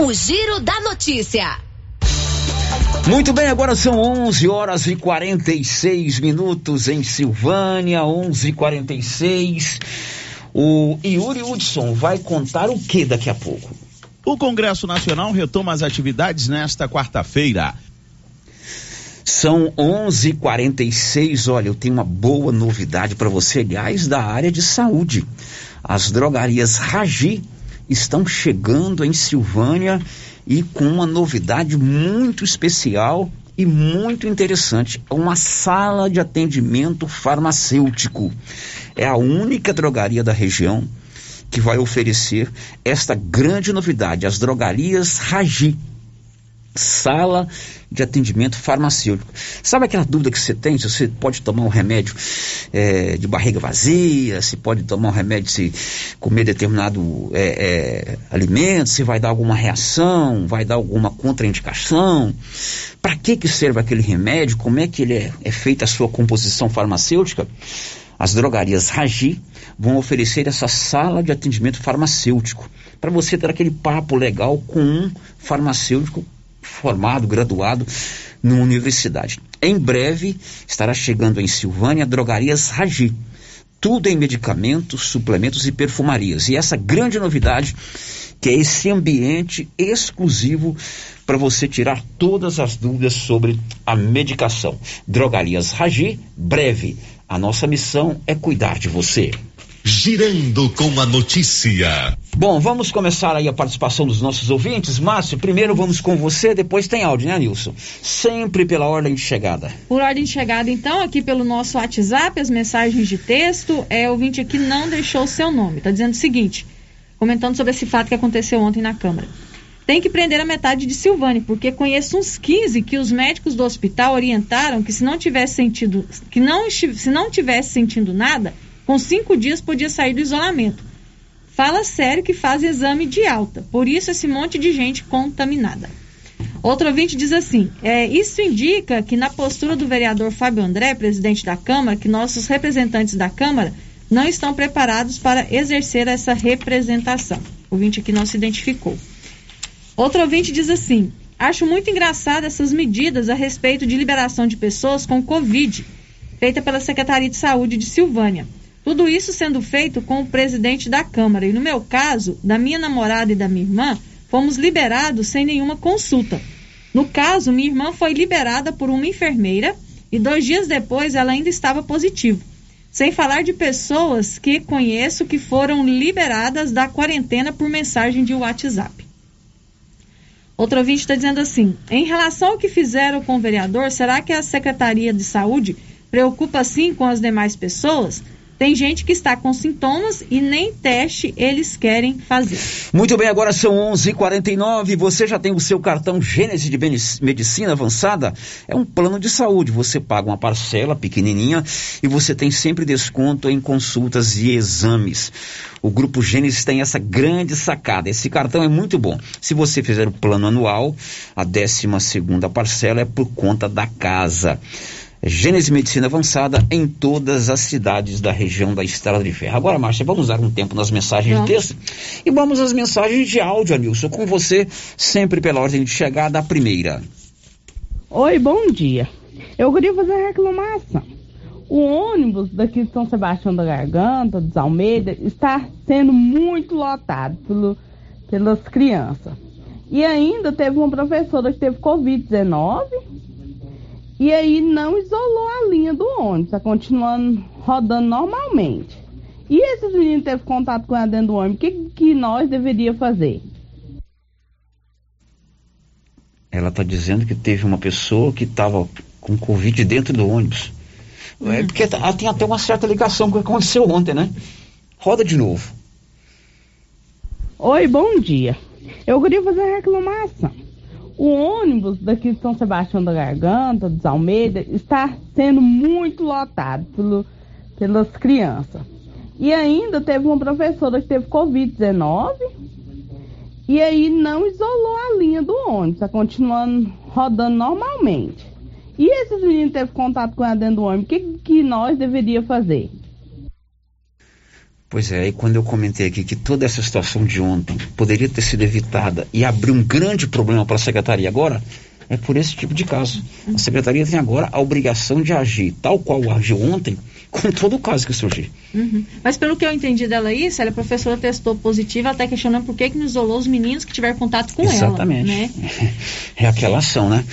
Speaker 26: O Giro da Notícia.
Speaker 5: Muito bem, agora são 11 horas e 46 minutos em Silvânia, 11 e 46 O Yuri Hudson vai contar o que daqui a pouco?
Speaker 27: O Congresso Nacional retoma as atividades nesta quarta-feira.
Speaker 5: São 11:46. Olha, eu tenho uma boa novidade para você, aliás, da área de saúde. As drogarias Ragi estão chegando em Silvânia e com uma novidade muito especial e muito interessante, uma sala de atendimento farmacêutico. É a única drogaria da região que vai oferecer esta grande novidade, as drogarias Ragi sala de atendimento farmacêutico. Sabe aquela dúvida que você tem se você pode tomar um remédio eh, de barriga vazia, se pode tomar um remédio se comer determinado eh, eh, alimento, se vai dar alguma reação, vai dar alguma contraindicação? Para que que serve aquele remédio? Como é que ele é, é feita a sua composição farmacêutica? As drogarias Ragi vão oferecer essa sala de atendimento farmacêutico para você ter aquele papo legal com um farmacêutico formado, graduado numa universidade. Em breve estará chegando em Silvânia drogarias Ragi. Tudo em medicamentos, suplementos e perfumarias. E essa grande novidade que é esse ambiente exclusivo para você tirar todas as dúvidas sobre a medicação. Drogarias Ragi, breve. A nossa missão é cuidar de você.
Speaker 22: Girando com a notícia.
Speaker 5: Bom, vamos começar aí a participação dos nossos ouvintes. Márcio, primeiro vamos com você, depois tem áudio, né, Nilson? Sempre pela ordem de chegada.
Speaker 15: Por ordem de chegada, então, aqui pelo nosso WhatsApp, as mensagens de texto, é o ouvinte aqui não deixou o seu nome. Tá dizendo o seguinte: comentando sobre esse fato que aconteceu ontem na Câmara. Tem que prender a metade de Silvane, porque conheço uns 15 que os médicos do hospital orientaram que se não tivesse sentido, que não, se não tivesse sentindo nada, com cinco dias podia sair do isolamento. Fala sério que faz exame de alta, por isso esse monte de gente contaminada. Outro ouvinte diz assim: é, isso indica que na postura do vereador Fábio André, presidente da Câmara, que nossos representantes da Câmara não estão preparados para exercer essa representação. O ouvinte aqui não se identificou. Outro ouvinte diz assim: acho muito engraçado essas medidas a respeito de liberação de pessoas com Covid, feita pela Secretaria de Saúde de Silvânia. Tudo isso sendo feito com o presidente da Câmara. E no meu caso, da minha namorada e da minha irmã, fomos liberados sem nenhuma consulta. No caso, minha irmã foi liberada por uma enfermeira e dois dias depois ela ainda estava positiva. Sem falar de pessoas que conheço que foram liberadas da quarentena por mensagem de WhatsApp. Outro ouvinte está dizendo assim: em relação ao que fizeram com o vereador, será que a Secretaria de Saúde preocupa sim com as demais pessoas? Tem gente que está com sintomas e nem teste eles querem fazer.
Speaker 5: Muito bem, agora são 11:49. h 49 Você já tem o seu cartão Gênese de Medicina Avançada? É um plano de saúde. Você paga uma parcela pequenininha e você tem sempre desconto em consultas e exames. O Grupo Gênesis tem essa grande sacada. Esse cartão é muito bom. Se você fizer o plano anual, a 12 segunda parcela é por conta da casa. Gênese Medicina Avançada em todas as cidades da região da Estrada de Ferro. Agora, Márcia, vamos dar um tempo nas mensagens vamos. de texto e vamos às mensagens de áudio, Anilson, com você, sempre pela ordem de chegada, a primeira.
Speaker 28: Oi, bom dia. Eu queria fazer uma reclamação. O ônibus daqui de São Sebastião da Garganta, dos Almeida, está sendo muito lotado pelo, pelas crianças. E ainda teve uma professora que teve Covid-19 e aí não isolou a linha do ônibus, está continuando rodando normalmente. E esses meninos teve contato com ela dentro do ônibus, o que, que nós deveríamos fazer?
Speaker 5: Ela está dizendo que teve uma pessoa que estava com Covid dentro do ônibus. É porque tá, tem até uma certa ligação com o que aconteceu ontem, né? Roda de novo.
Speaker 28: Oi, bom dia. Eu queria fazer uma reclamação. O ônibus daqui de São Sebastião da Garganta, dos Almeida, está sendo muito lotado pelo, pelas crianças. E ainda teve uma professora que teve Covid-19 e aí não isolou a linha do ônibus, está continuando rodando normalmente. E esses meninos teve contato com ela dentro do ônibus, o que, que nós deveríamos fazer?
Speaker 5: Pois é, e quando eu comentei aqui que toda essa situação de ontem poderia ter sido evitada e abrir um grande problema para a secretaria agora, é por esse tipo de caso. A secretaria tem agora a obrigação de agir, tal qual agiu ontem, com todo o caso que surgir.
Speaker 15: Uhum. Mas pelo que eu entendi dela aí, se a professora testou positiva, até questionando por que, que não isolou os meninos que tiveram contato com
Speaker 5: Exatamente.
Speaker 15: ela. Exatamente.
Speaker 5: Né? É aquela ação, né?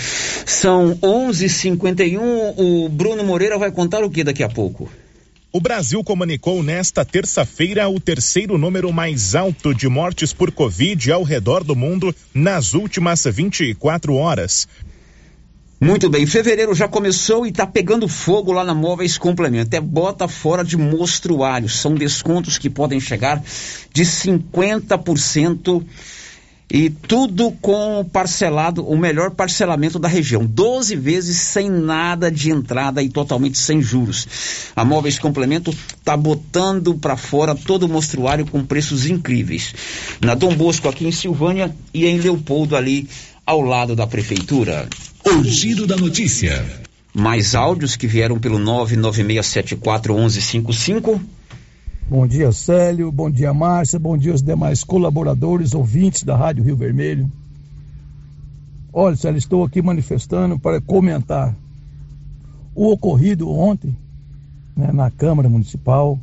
Speaker 5: São 11:51 h 51 o Bruno Moreira vai contar o que daqui a pouco?
Speaker 29: O Brasil comunicou nesta terça-feira o terceiro número mais alto de mortes por Covid ao redor do mundo nas últimas 24 horas.
Speaker 5: Muito bem, fevereiro já começou e está pegando fogo lá na Móveis Complemento. É bota fora de mostruário. São descontos que podem chegar de 50% e tudo com parcelado, o melhor parcelamento da região. 12 vezes sem nada de entrada e totalmente sem juros. A Móveis Complemento está botando para fora todo o mostruário com preços incríveis. Na Dom Bosco, aqui em Silvânia, e em Leopoldo, ali ao lado da prefeitura.
Speaker 30: O giro da notícia.
Speaker 5: Mais áudios que vieram pelo 996741155.
Speaker 31: Bom dia, Célio. Bom dia, Márcia. Bom dia aos demais colaboradores, ouvintes da Rádio Rio Vermelho. Olha, Célio, estou aqui manifestando para comentar o ocorrido ontem né, na Câmara Municipal,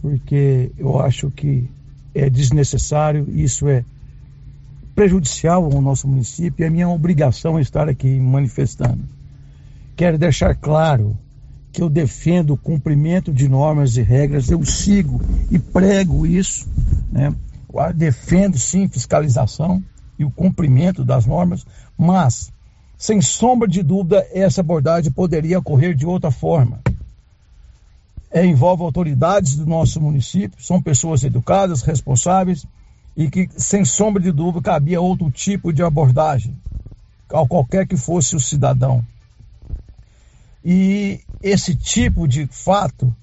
Speaker 31: porque eu acho que é desnecessário, isso é prejudicial ao nosso município e é minha obrigação estar aqui manifestando. Quero deixar claro que eu defendo o cumprimento de normas e regras, eu sigo e prego isso, né? Eu defendo sim fiscalização e o cumprimento das normas, mas sem sombra de dúvida essa abordagem poderia ocorrer de outra forma. é, envolve autoridades do nosso município, são pessoas educadas, responsáveis e que, sem sombra de dúvida, cabia outro tipo de abordagem, ao qualquer que fosse o cidadão. E esse tipo de fato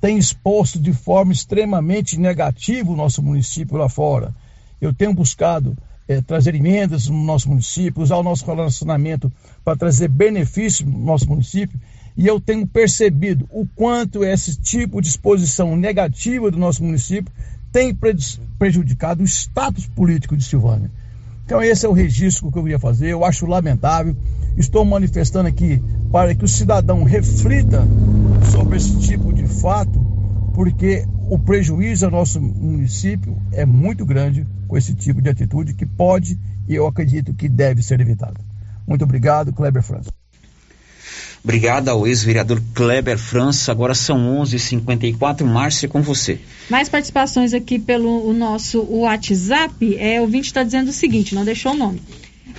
Speaker 31: tem exposto de forma extremamente negativa o nosso município lá fora. Eu tenho buscado é, trazer emendas no nosso município, usar o nosso relacionamento para trazer benefícios no nosso município, e eu tenho percebido o quanto esse tipo de exposição negativa do nosso município tem prejudicado o status político de Silvânia. Então esse é o registro que eu queria fazer, eu acho lamentável. Estou manifestando aqui para que o cidadão reflita sobre esse tipo de fato, porque o prejuízo ao nosso município é muito grande com esse tipo de atitude que pode e eu acredito que deve ser evitado. Muito obrigado, Kleber França.
Speaker 5: Obrigado ao ex-vereador Kleber França. Agora são 11h54. Márcia, com você.
Speaker 15: Mais participações aqui pelo o nosso WhatsApp. É, o ouvinte está dizendo o seguinte, não deixou o nome.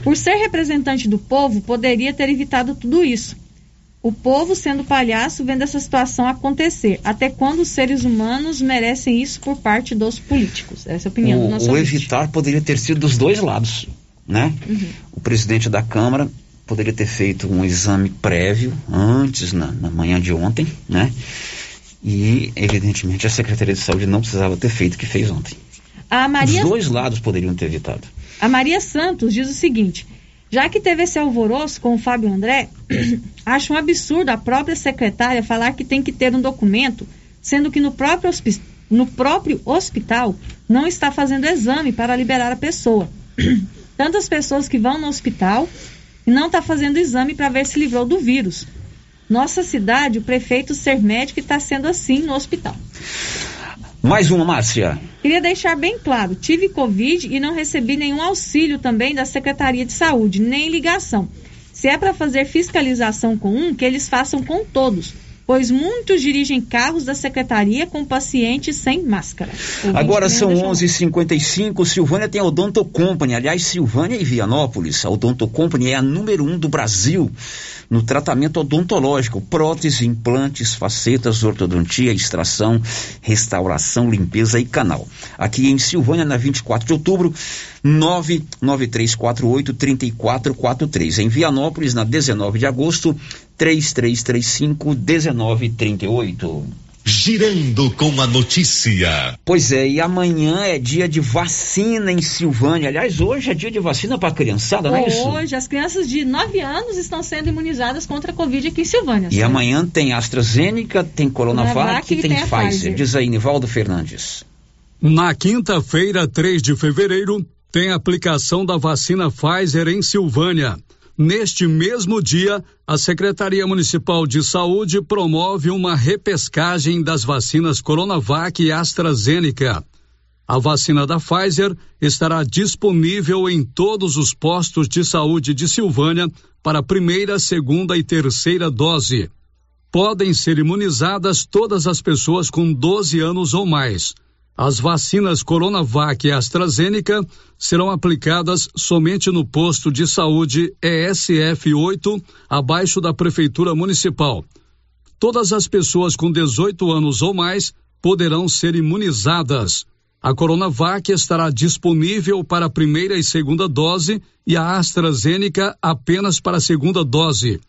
Speaker 15: Por ser representante do povo, poderia ter evitado tudo isso. O povo, sendo palhaço, vendo essa situação acontecer. Até quando os seres humanos merecem isso por parte dos políticos? Essa é a opinião
Speaker 5: o,
Speaker 15: do nosso
Speaker 5: O
Speaker 15: ouvinte.
Speaker 5: evitar poderia ter sido dos dois lados, né?
Speaker 15: Uhum.
Speaker 5: O presidente da Câmara poderia ter feito um exame prévio antes, na, na manhã de ontem, né? E, evidentemente, a Secretaria de Saúde não precisava ter feito o que fez ontem.
Speaker 15: A Maria,
Speaker 5: Os dois lados poderiam ter evitado.
Speaker 15: a Maria Santos diz o seguinte: já que teve esse alvoroço com o Fábio André, acho um absurdo a própria secretária falar que tem que ter um documento, sendo que no próprio, hospi- no próprio hospital não está fazendo exame para liberar a pessoa. Tantas pessoas que vão no hospital e não está fazendo exame para ver se livrou do vírus. Nossa cidade, o prefeito ser médico está sendo assim no hospital.
Speaker 5: Mais uma, Márcia.
Speaker 15: Queria deixar bem claro, tive Covid e não recebi nenhum auxílio também da Secretaria de Saúde, nem ligação. Se é para fazer fiscalização com um, que eles façam com todos, pois muitos dirigem carros da Secretaria com pacientes sem máscara.
Speaker 5: Agora são
Speaker 15: deixou-
Speaker 5: 11h55. Silvânia tem a Odonto Company. Aliás, Silvânia e Vianópolis. A Odonto Company é a número um do Brasil no tratamento odontológico: prótese, implantes, facetas, ortodontia, extração, restauração, limpeza e canal. Aqui em Silvânia, na 24 de outubro, 99348-3443. Em Vianópolis, na 19 de agosto, 3335-1938.
Speaker 12: Girando com a notícia.
Speaker 5: Pois é, e amanhã é dia de vacina em Silvânia. Aliás, hoje é dia de vacina para criançada, não é isso?
Speaker 15: Hoje, as crianças de 9 anos estão sendo imunizadas contra a Covid aqui em Silvânia.
Speaker 5: E
Speaker 15: certo?
Speaker 5: amanhã tem AstraZeneca, tem Coronavac e tem,
Speaker 15: tem a
Speaker 5: Pfizer.
Speaker 15: Pfizer.
Speaker 5: Diz aí, Nivaldo Fernandes.
Speaker 10: Na quinta-feira, 3 de fevereiro, tem aplicação da vacina Pfizer em Silvânia. Neste mesmo dia, a Secretaria Municipal de Saúde promove uma repescagem das vacinas Coronavac e AstraZeneca. A vacina da Pfizer estará disponível em todos os postos de saúde de Silvânia para primeira, segunda e terceira dose. Podem ser imunizadas todas as pessoas com 12 anos ou mais. As vacinas Coronavac e AstraZeneca serão aplicadas somente no posto de saúde ESF 8, abaixo da Prefeitura Municipal. Todas as pessoas com 18 anos ou mais poderão ser imunizadas. A Coronavac estará disponível para a primeira e segunda dose e a AstraZeneca apenas para a segunda dose.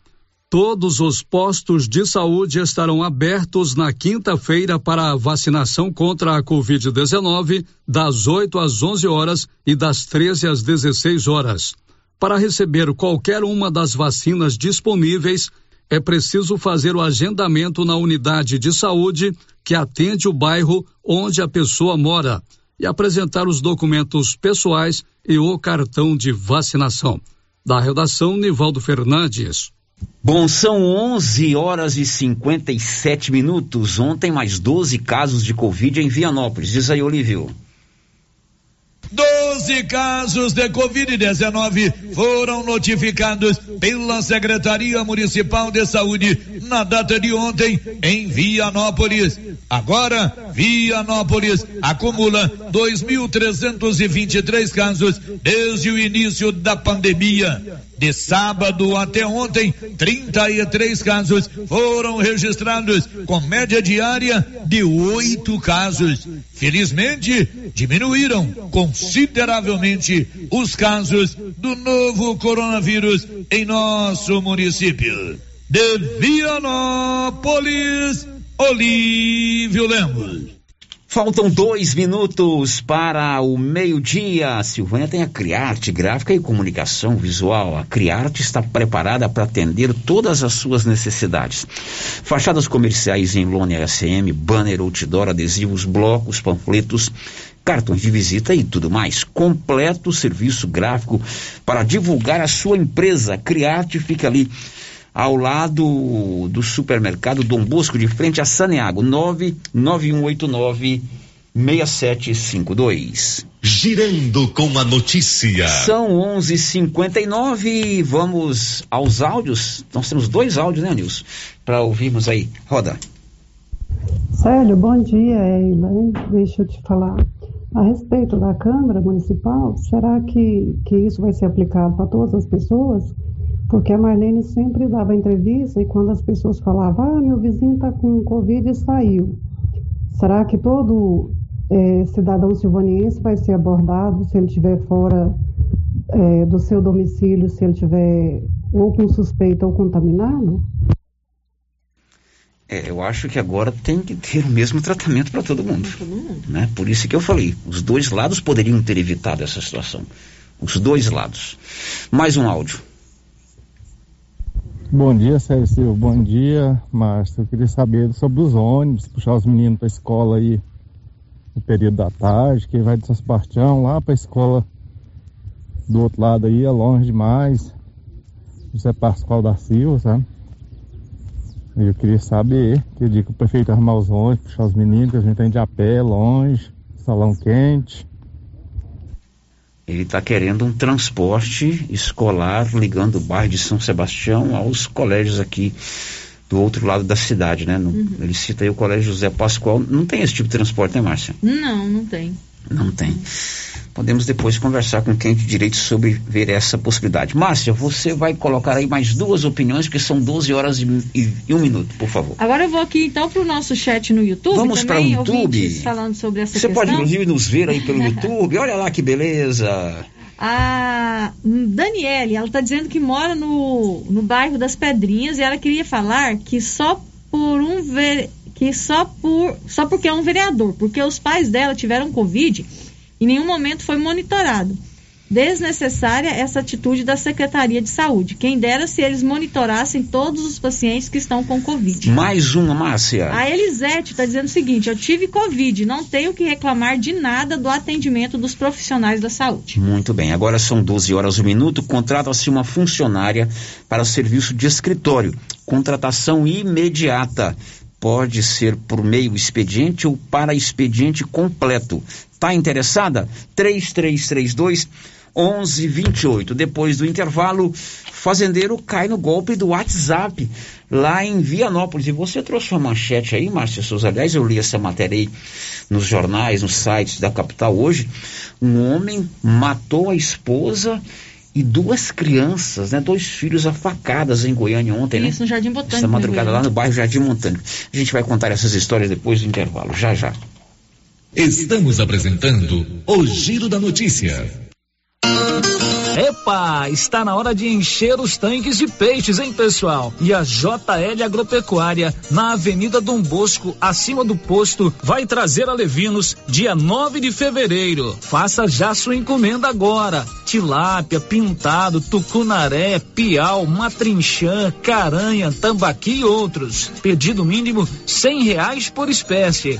Speaker 10: Todos os postos de saúde estarão abertos na quinta-feira para a vacinação contra a Covid-19, das 8 às 11 horas e das 13 às 16 horas. Para receber qualquer uma das vacinas disponíveis, é preciso fazer o agendamento na unidade de saúde que atende o bairro onde a pessoa mora e apresentar os documentos pessoais e o cartão de vacinação. Da redação, Nivaldo Fernandes.
Speaker 5: Bom, são 11 horas e 57 minutos. Ontem, mais 12 casos de Covid em Vianópolis. Diz aí, Olívio.
Speaker 1: 12 casos de Covid-19 foram notificados pela Secretaria Municipal de Saúde na data de ontem em Vianópolis. Agora, Vianópolis acumula 2.323 casos desde o início da pandemia. De sábado até ontem, 33 casos foram registrados, com média diária de oito casos. Felizmente, diminuíram consideravelmente os casos do novo coronavírus em nosso município. De Vianópolis, Olívio Lemos.
Speaker 5: Faltam dois minutos para o meio-dia. Silvânia tem a Criarte Gráfica e Comunicação Visual. A Criarte está preparada para atender todas as suas necessidades. Fachadas comerciais em lona SM, banner, outdoor, adesivos, blocos, panfletos, cartões de visita e tudo mais. Completo serviço gráfico para divulgar a sua empresa. Criarte fica ali ao lado do supermercado Dom Bosco, de frente a Saneago, 99189 6752.
Speaker 32: Girando com a notícia.
Speaker 5: São 11:59. Vamos aos áudios. Nós temos dois áudios, né, Nilson? Para ouvirmos aí. Roda.
Speaker 33: Célio, bom dia, Eila. Deixa eu te falar. A respeito da Câmara Municipal, será que, que isso vai ser aplicado para todas as pessoas? Porque a Marlene sempre dava entrevista e quando as pessoas falavam, ah, meu vizinho está com Covid e saiu. Será que todo é, cidadão silvaniense vai ser abordado se ele estiver fora é, do seu domicílio, se ele estiver ou com suspeita ou contaminado?
Speaker 5: É, eu acho que agora tem que ter o mesmo tratamento para. Todo mundo. Né? Por isso que eu falei, os dois lados poderiam ter evitado essa situação. Os dois lados. Mais um áudio.
Speaker 34: Bom dia, Sérgio Silva. Bom dia, Márcio. Eu queria saber sobre os ônibus, puxar os meninos para a escola aí no período da tarde, quem vai de São Sebastião lá para a escola do outro lado aí, é longe demais. José Pascoal da Silva, sabe? Eu queria saber, que dia que o prefeito arrumar os ônibus, puxar os meninos, que a gente tem de a pé, longe, salão quente.
Speaker 5: Ele está querendo um transporte escolar ligando o bairro de São Sebastião aos colégios aqui do outro lado da cidade, né? No,
Speaker 15: Uhum.
Speaker 5: Ele cita aí o colégio José Pascoal. Não tem esse tipo de transporte, né, Márcia?
Speaker 15: Não, não tem.
Speaker 5: Não tem. Podemos depois conversar com quem de direito sobre ver essa possibilidade. Márcia, você vai colocar aí mais duas opiniões, porque são 12 horas e, e- e um minuto, por favor.
Speaker 15: Agora eu vou aqui então para o nosso chat no YouTube.
Speaker 5: Vamos para o YouTube.
Speaker 15: Falando sobre essa
Speaker 5: Você
Speaker 15: questão.
Speaker 5: pode, inclusive, nos ver aí pelo YouTube. Olha lá que beleza.
Speaker 15: A Daniele, ela está dizendo que mora no, no bairro das Pedrinhas e ela queria falar que só por um ver, que só por só porque é um vereador, porque os pais dela tiveram covid, em nenhum momento foi monitorado. Desnecessária essa atitude da Secretaria de Saúde. Quem dera se eles monitorassem todos os pacientes que estão com covid.
Speaker 5: Mais uma, Márcia.
Speaker 15: A Elisete está dizendo o seguinte: eu tive Covid, não tenho que reclamar de nada do atendimento dos profissionais da saúde.
Speaker 5: Muito bem, agora são 12 horas um minuto. Contrata-se uma funcionária para serviço de escritório. Contratação imediata. Pode ser por meio expediente ou para expediente completo. Tá interessada? 3332 1128. Depois do intervalo, fazendeiro cai no golpe do WhatsApp lá em Vianópolis. E você trouxe uma manchete aí, Márcia Souza. Aliás, eu li essa matéria aí nos jornais, nos sites da capital hoje. Um homem matou a esposa e duas crianças, né? Dois filhos afacadas em Goiânia ontem, né?
Speaker 15: Isso no Jardim Botânico.
Speaker 5: Essa madrugada lá no bairro Jardim Montânico. A gente vai contar essas histórias depois do intervalo, já já.
Speaker 32: Estamos apresentando o Giro da Notícia.
Speaker 8: Epa, está na hora de encher os tanques de peixes, hein, pessoal? E a JL Agropecuária, na Avenida Dom Bosco, acima do posto, vai trazer a Levinos dia 9 de fevereiro. Faça já sua encomenda agora. Tilápia, pintado, tucunaré, piau, matrinchã, caranha, tambaqui e outros. Pedido mínimo cem reais por espécie.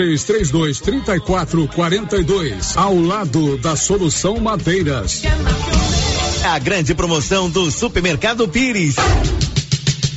Speaker 10: 3332 3442. Ao lado da Solução Madeiras.
Speaker 11: A grande promoção do Supermercado Pires.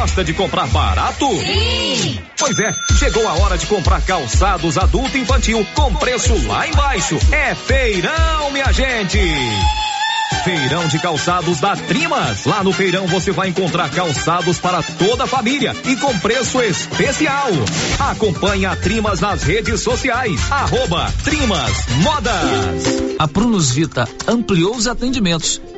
Speaker 12: gosta de comprar barato?
Speaker 14: Sim.
Speaker 12: Pois é, chegou a hora de comprar calçados adulto e infantil com preço lá embaixo. É feirão, minha gente. Feirão de calçados da Trimas. Lá no feirão você vai encontrar calçados para toda a família e com preço especial. Acompanhe a Trimas nas redes sociais. Arroba Trimas Modas.
Speaker 8: A Prunus Vita ampliou os atendimentos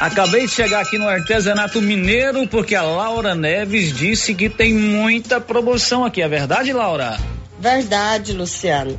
Speaker 8: Acabei de chegar aqui no artesanato mineiro porque a Laura Neves disse que tem muita promoção aqui. É verdade, Laura?
Speaker 35: Verdade, Luciano.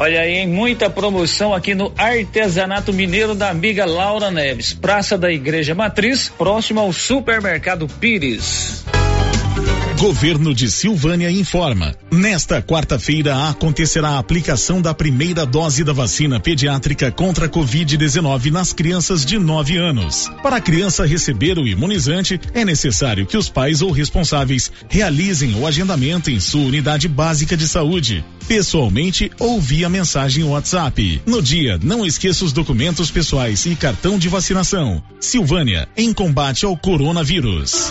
Speaker 8: Olha aí, muita promoção aqui no Artesanato Mineiro da amiga Laura Neves, Praça da Igreja Matriz, próximo ao Supermercado Pires.
Speaker 36: Governo de Silvânia informa. Nesta quarta-feira acontecerá a aplicação da primeira dose da vacina pediátrica contra a Covid-19 nas crianças de 9 anos. Para a criança receber o imunizante, é necessário que os pais ou responsáveis realizem o agendamento em sua unidade básica de saúde, pessoalmente ou via mensagem WhatsApp. No dia, não esqueça os documentos pessoais e cartão de vacinação. Silvânia, em combate ao coronavírus.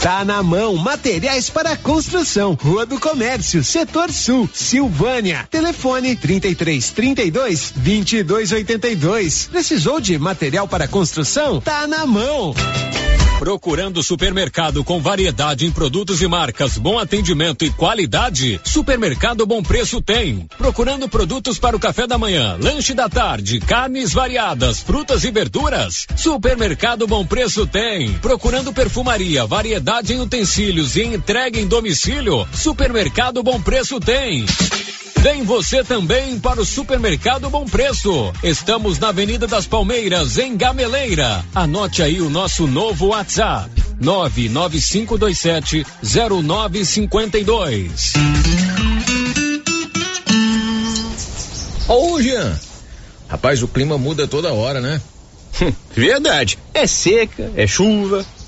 Speaker 37: Tá na mão, materiais para construção, Rua do Comércio, Setor Sul, Silvânia. Telefone 33 32 22 82. Precisou de material para construção? Tá na mão.
Speaker 12: Procurando supermercado com variedade em produtos e marcas, bom atendimento e qualidade? Supermercado Bom Preço tem. Procurando produtos para o café da manhã, lanche da tarde, carnes variadas, frutas e verduras? Supermercado Bom Preço tem. Procurando perfumaria, variedade em utensílios e entrega em domicílio? Supermercado Bom Preço tem. Vem você também para o Supermercado Bom Preço. Estamos na Avenida das Palmeiras, em Gameleira. Anote aí o nosso novo WhatsApp: 99527 0952.
Speaker 38: Ô, Jean. Rapaz, o clima muda toda hora, né?
Speaker 39: Verdade. É seca, é chuva.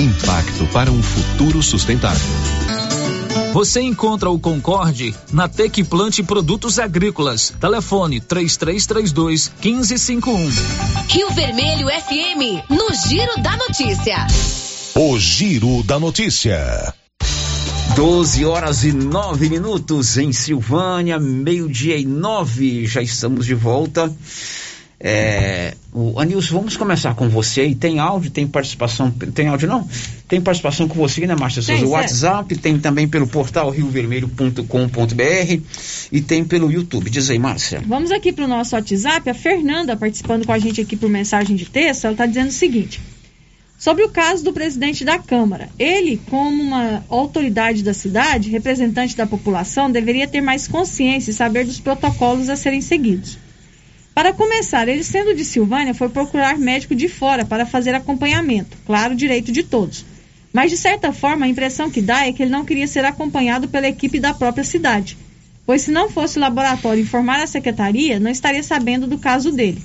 Speaker 40: Impacto para um futuro sustentável.
Speaker 8: Você encontra o Concorde na Tec Plante Produtos Agrícolas. Telefone 3332 1551.
Speaker 3: Rio Vermelho FM, no Giro da Notícia.
Speaker 40: O Giro da Notícia.
Speaker 5: 12 horas e 9 minutos em Silvânia, meio-dia e nove. Já estamos de volta. É, o Anilson, vamos começar com você e tem áudio, tem participação, tem áudio não? Tem participação com você, né, Márcia Souza? O WhatsApp, tem também pelo portal riovermelho.com.br e tem pelo YouTube. Diz aí, Márcia.
Speaker 15: Vamos aqui para o nosso WhatsApp, a Fernanda participando com a gente aqui por mensagem de texto, ela está dizendo o seguinte. Sobre o caso do presidente da Câmara, ele, como uma autoridade da cidade, representante da população, deveria ter mais consciência e saber dos protocolos a serem seguidos. Para começar, ele sendo de Silvânia, foi procurar médico de fora para fazer acompanhamento, claro, direito de todos. Mas de certa forma, a impressão que dá é que ele não queria ser acompanhado pela equipe da própria cidade, pois se não fosse o laboratório informar a secretaria, não estaria sabendo do caso dele.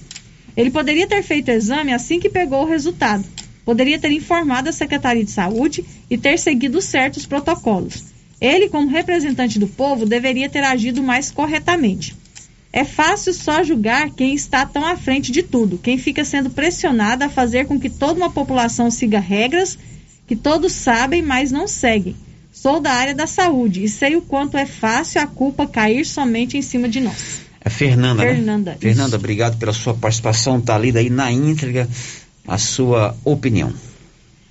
Speaker 15: Ele poderia ter feito o exame assim que pegou o resultado. Poderia ter informado a Secretaria de Saúde e ter seguido certos protocolos. Ele, como representante do povo, deveria ter agido mais corretamente. É fácil só julgar quem está tão à frente de tudo, quem fica sendo pressionado a fazer com que toda uma população siga regras que todos sabem, mas não seguem. Sou da área da saúde e sei o quanto é fácil a culpa cair somente em cima de nós.
Speaker 5: É Fernanda,
Speaker 15: Fernanda,
Speaker 5: né? Fernanda, obrigado pela sua participação. Está lida aí na íntegra a sua opinião.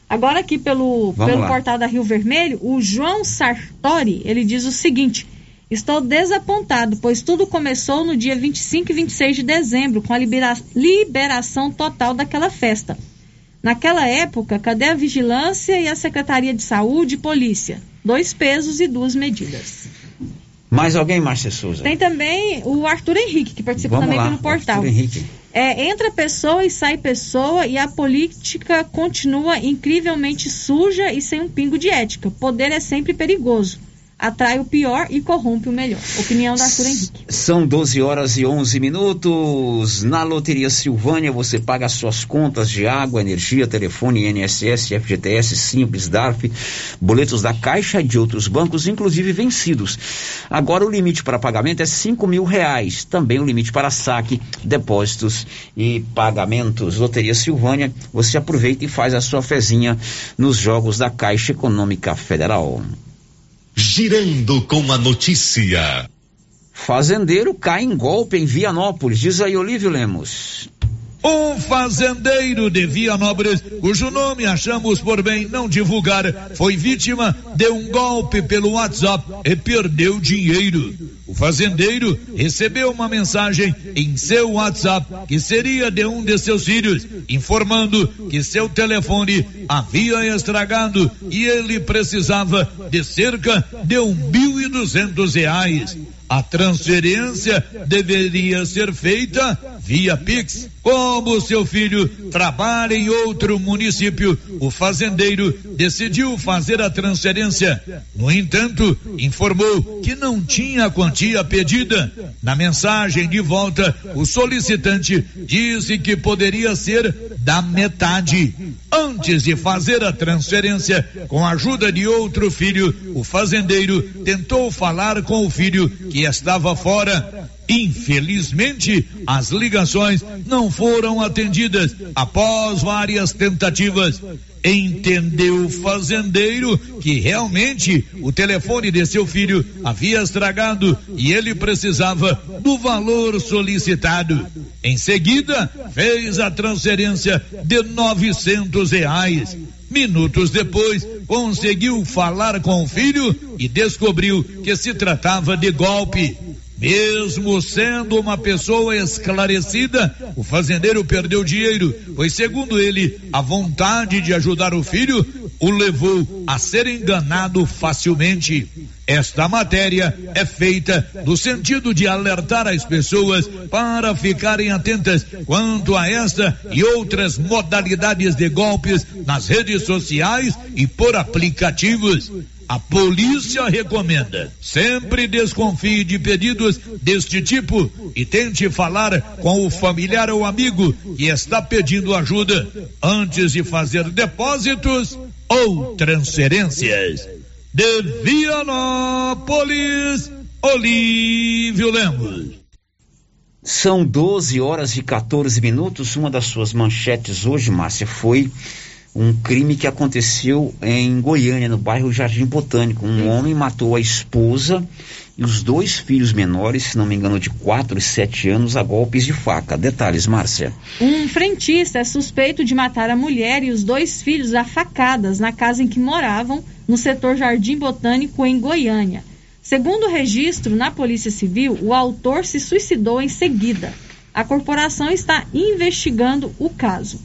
Speaker 15: Agora aqui pelo,
Speaker 5: Vamos
Speaker 15: pelo
Speaker 5: lá.
Speaker 15: portal da Rio Vermelho, o João Sartori, ele diz o seguinte: Estou desapontado, pois tudo começou no dia 25 e 26 de dezembro, com a libera- liberação total daquela festa. Naquela época, cadê a vigilância e a Secretaria de Saúde e Polícia? Dois pesos e duas medidas.
Speaker 5: Mais alguém, Márcia Souza?
Speaker 15: Tem também o Arthur Henrique, que participa
Speaker 5: Vamos
Speaker 15: também
Speaker 5: lá,
Speaker 15: pelo portal.
Speaker 5: Arthur Henrique.
Speaker 15: É, entra pessoa e sai pessoa e a política continua incrivelmente suja e sem um pingo de ética. Poder é sempre perigoso. Atrai o pior e corrompe o melhor. Opinião do Arthur Henrique.
Speaker 5: São 12 horas e 11 minutos. Na Loteria Silvânia você paga as suas contas de água, energia, telefone, INSS, FGTS, Simples, DARF, boletos da Caixa e de outros bancos, inclusive vencidos. Agora o limite para pagamento é 5 mil reais. Também o limite para saque, depósitos e pagamentos. Loteria Silvânia, você aproveita e faz a sua fezinha nos jogos da Caixa Econômica Federal.
Speaker 40: Girando com a notícia.
Speaker 5: Fazendeiro cai em golpe em Vianópolis. Diz aí, Olívio Lemos.
Speaker 1: Um fazendeiro de Vianópolis, cujo nome achamos por bem não divulgar, foi vítima de um golpe pelo WhatsApp e perdeu dinheiro. O fazendeiro recebeu uma mensagem em seu WhatsApp que seria de um de seus filhos, informando que seu telefone havia estragado e ele precisava de cerca de um mil e duzentos reais. A transferência deveria ser feita via Pix. Como seu filho trabalha em outro município, o fazendeiro decidiu fazer a transferência. No entanto, informou que não tinha a quantia pedida. Na mensagem de volta, o solicitante disse que poderia ser da metade. Antes de fazer a transferência, com a ajuda de outro filho, o fazendeiro tentou falar com o filho que estava fora. Infelizmente, as ligações não foram atendidas após várias tentativas. Entendeu o fazendeiro que realmente o telefone de seu filho havia estragado e ele precisava do valor solicitado. Em seguida, fez a transferência de novecentos reais. Minutos depois, conseguiu falar com o filho e descobriu que se tratava de golpe. Mesmo sendo uma pessoa esclarecida, o fazendeiro perdeu dinheiro, pois, segundo ele, a vontade de ajudar o filho o levou a ser enganado facilmente. Esta matéria é feita no sentido de alertar as pessoas para ficarem atentas quanto a esta e outras modalidades de golpes nas redes sociais e por aplicativos. A polícia recomenda: sempre desconfie de pedidos deste tipo e tente falar com o familiar ou amigo que está pedindo ajuda antes de fazer depósitos ou transferências. De Vianópolis, Olívio Lemos.
Speaker 5: São 12 horas e 14 minutos. Uma das suas manchetes hoje, Márcia, foi um crime que aconteceu em Goiânia, no bairro Jardim Botânico. Um homem matou a esposa e os dois filhos menores, se não me engano, de 4 e 7 anos, a golpes de faca. Detalhes, Márcia.
Speaker 15: Um frentista é suspeito de matar a mulher e os dois filhos a facadas na casa em que moravam, no setor Jardim Botânico, em Goiânia. Segundo o registro na Polícia Civil, o autor se suicidou em seguida. A corporação está investigando o caso.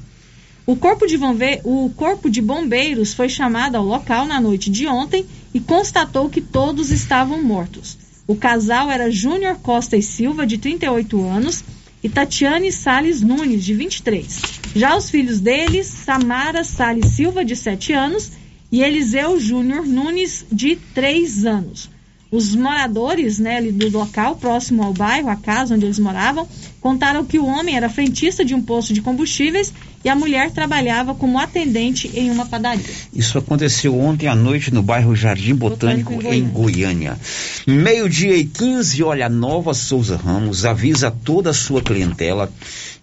Speaker 15: O corpo, de o corpo de bombeiros foi chamado ao local na noite de ontem e constatou que todos estavam mortos. O casal era Júnior Costa e Silva, de 38 anos, e Tatiane Sales Nunes, de 23. Já os filhos deles, Samara Sales Silva, de 7 anos, e Eliseu Júnior Nunes, de 3 anos. Os moradores né, do local, próximo ao bairro, a casa onde eles moravam, contaram que o homem era frentista de um posto de combustíveis e a mulher trabalhava como atendente em uma padaria.
Speaker 5: Isso aconteceu ontem à noite no bairro Jardim Botânico, Botânico em Goiânia. Meio-dia e 15, olha, a Nova Souza Ramos avisa toda a sua clientela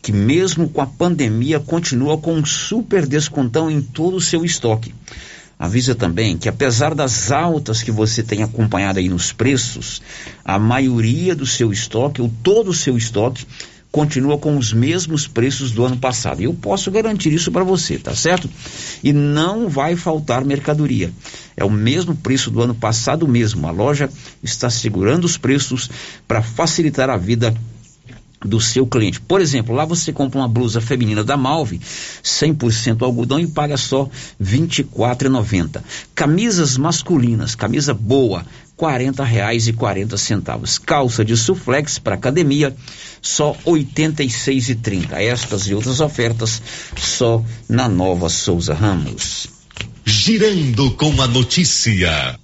Speaker 5: que mesmo com a pandemia continua com um super descontão em todo o seu estoque. Avisa também que apesar das altas que você tem acompanhado aí nos preços, a maioria do seu estoque, ou todo o seu estoque, continua com os mesmos preços do ano passado. Eu posso garantir isso para você, tá certo? E não vai faltar mercadoria. É o mesmo preço do ano passado mesmo. A loja está segurando os preços para facilitar a vida do seu cliente. Por exemplo, lá você compra uma blusa feminina da Malve, 100% algodão e paga só R$ 24,90. Camisas masculinas, camisa boa, R$ reais e quarenta centavos. Calça de suflex para academia, só R$ 86,30. Estas e outras ofertas só na Nova Souza Ramos.
Speaker 40: Girando com a notícia.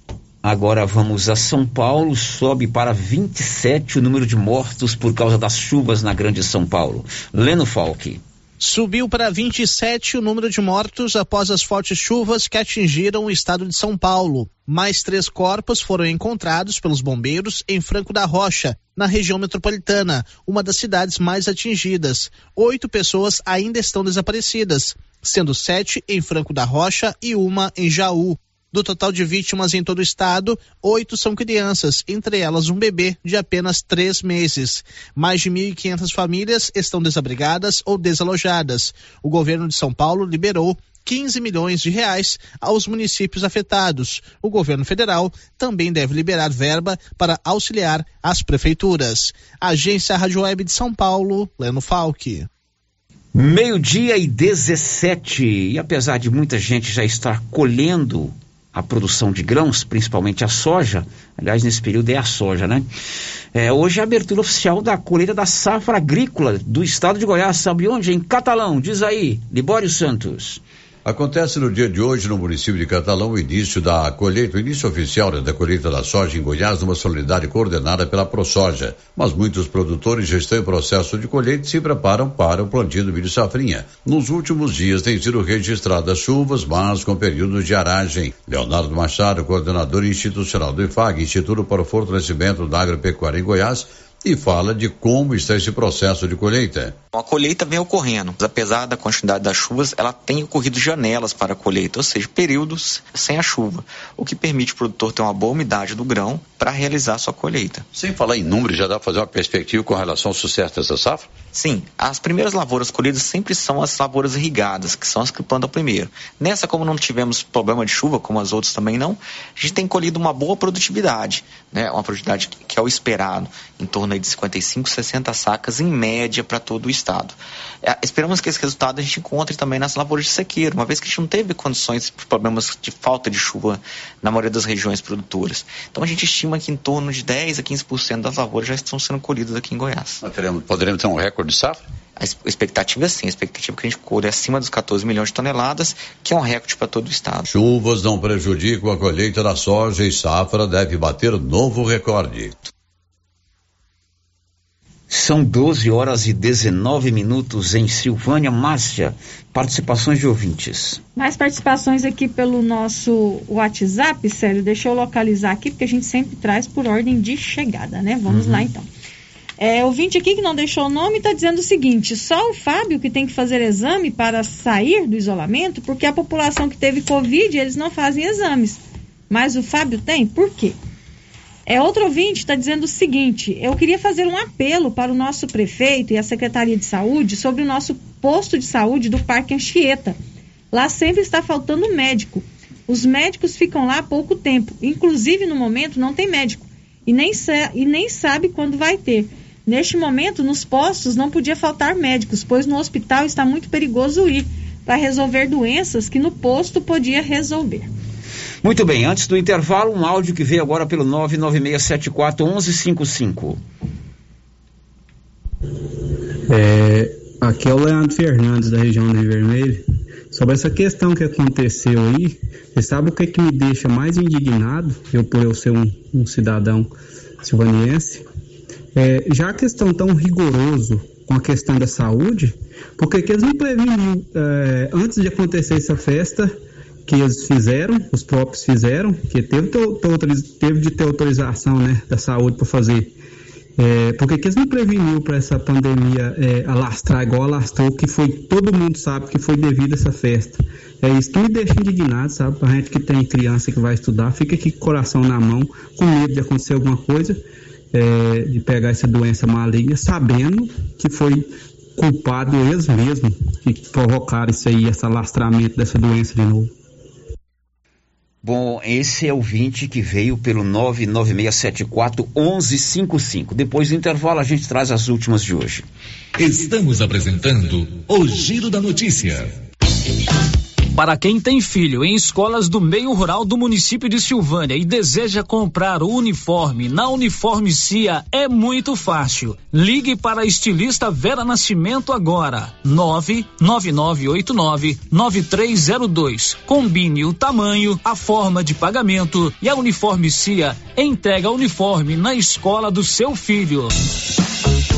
Speaker 5: Agora vamos a São Paulo, sobe para 27 o número de mortos por causa das chuvas na Grande São Paulo. Leno Falque.
Speaker 7: Subiu para 27 o número de mortos após as fortes chuvas que atingiram o estado de São Paulo. Mais três corpos foram encontrados pelos bombeiros em Franco da Rocha, na região metropolitana, uma das cidades mais atingidas. Oito pessoas ainda estão desaparecidas, sendo sete em Franco da Rocha e uma em Jaú. Do total de vítimas em todo o estado, oito são crianças, entre elas um bebê de apenas três meses. Mais de 1.500 famílias estão desabrigadas ou desalojadas. O governo de São Paulo liberou 15 milhões de reais aos municípios afetados. O governo federal também deve liberar verba para auxiliar as prefeituras. Agência Rádio Web de São Paulo, Leno Falque.
Speaker 5: Meio-dia e 17. E apesar de muita gente já estar colhendo a produção de grãos, principalmente a soja. Aliás, nesse período é a soja, né? É, hoje é a abertura oficial da colheita da safra agrícola do estado de Goiás. Sabe onde? Em Catalão. Diz aí, Libório Santos.
Speaker 41: Acontece no dia de hoje no município de Catalão o início da colheita, o início oficial né, da colheita da soja em Goiás, numa solenidade coordenada pela ProSoja. Mas muitos produtores já estão em processo de colheita e se preparam para o plantio do milho safrinha. Nos últimos dias têm sido registradas chuvas, mas com períodos de aragem. Leonardo Machado, coordenador institucional do IFAG, Instituto para o Fortalecimento da Agropecuária em Goiás, e fala de como está esse processo de colheita.
Speaker 36: A colheita vem ocorrendo. Apesar da quantidade das chuvas, ela tem ocorrido janelas para a colheita, ou seja, períodos sem a chuva, o que permite o produtor ter uma boa umidade do grão para realizar sua colheita.
Speaker 41: Sem falar em números, já dá para fazer uma perspectiva com relação ao sucesso dessa safra?
Speaker 36: Sim, as primeiras lavouras colhidas sempre são as lavouras irrigadas, que são as que plantam primeiro. Nessa, como não tivemos problema de chuva, como as outras também não, a gente tem colhido uma boa produtividade, né? uma produtividade que é o esperado, em torno de 55, 60 sacas em média para todo o estado. É, esperamos que esse resultado a gente encontre também nas lavouras de sequeiro, uma vez que a gente não teve condições, problemas de falta de chuva na maioria das regiões produtoras. Então a gente estima que em torno de 10 a 15% das lavouras já estão sendo colhidas aqui em Goiás.
Speaker 41: Teremos, poderemos ter um recorde de safra?
Speaker 36: A expectativa é sim, a expectativa é que a gente colhe acima dos 14 milhões de toneladas, que é um recorde para todo o estado.
Speaker 41: Chuvas não prejudicam a colheita da soja e safra deve bater novo recorde.
Speaker 5: São 12 horas e 19 minutos em Silvânia. Márcia, participações de ouvintes.
Speaker 15: Mais participações aqui pelo nosso WhatsApp, sério, deixa eu localizar aqui, porque a gente sempre traz por ordem de chegada, né? Vamos uhum. lá então. É, ouvinte aqui que não deixou o nome está dizendo o seguinte: só o Fábio que tem que fazer exame para sair do isolamento, porque a população que teve Covid, eles não fazem exames. Mas o Fábio tem? Por quê? É, outro ouvinte está dizendo o seguinte: eu queria fazer um apelo para o nosso prefeito e a Secretaria de Saúde sobre o nosso posto de saúde do Parque Anchieta. Lá sempre está faltando médico. Os médicos ficam lá há pouco tempo. Inclusive, no momento, não tem médico. E nem, e nem sabe quando vai ter. Neste momento, nos postos não podia faltar médicos, pois no hospital está muito perigoso ir para resolver doenças que no posto podia resolver.
Speaker 5: Muito bem, antes do intervalo, um áudio que veio agora pelo 996741155.
Speaker 42: É, aqui é o Leandro Fernandes, da região do Rio Vermelho. Sobre essa questão que aconteceu aí, você sabe o que, é que me deixa mais indignado, eu por eu ser um, um cidadão silvaniense? É, já a questão tão rigoroso com a questão da saúde, porque que eles não preveniam é, antes de acontecer essa festa, que eles fizeram, os próprios fizeram, que teve, teve de ter autorização né, da saúde para fazer. É, porque que eles não preveniu para essa pandemia é, alastrar igual alastrou, que foi, todo mundo sabe que foi devido a essa festa. É isso que me deixa indignado, sabe? A gente que tem criança que vai estudar, fica aqui com o coração na mão, com medo de acontecer alguma coisa, é, de pegar essa doença maligna, sabendo que foi culpado eles mesmos que provocaram isso aí, esse alastramento dessa doença de novo.
Speaker 5: Bom, esse é o 20 que veio pelo 99674 1155. Depois do intervalo a gente traz as últimas de hoje.
Speaker 29: Estamos apresentando o Giro da Notícia.
Speaker 8: Para quem tem filho em escolas do meio rural do município de Silvânia e deseja comprar o uniforme na Uniforme Cia, é muito fácil. Ligue para a estilista Vera Nascimento agora. 99989 9302. Combine o tamanho, a forma de pagamento e a Uniforme Cia entrega o uniforme na escola do seu filho.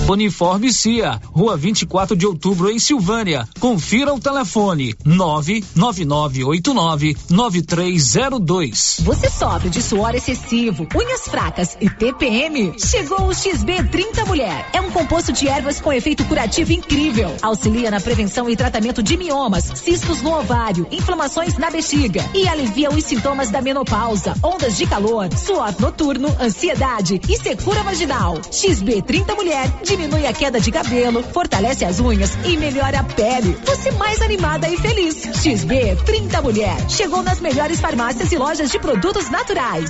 Speaker 8: Uniforme Cia, Rua 24 de Outubro, em Silvânia. Confira o telefone 999899302.
Speaker 3: Você sofre de suor excessivo, unhas fracas e TPM? Chegou o XB30 Mulher. É um composto de ervas com efeito curativo incrível. Auxilia na prevenção e tratamento de miomas, cistos no ovário, inflamações na bexiga e alivia os sintomas da menopausa, ondas de calor, suor noturno, ansiedade e secura vaginal. XB30 Mulher de diminui a queda de cabelo, fortalece as unhas e melhora a pele. Você mais animada e feliz. XB 30 Mulher. Chegou nas melhores farmácias e lojas de produtos naturais.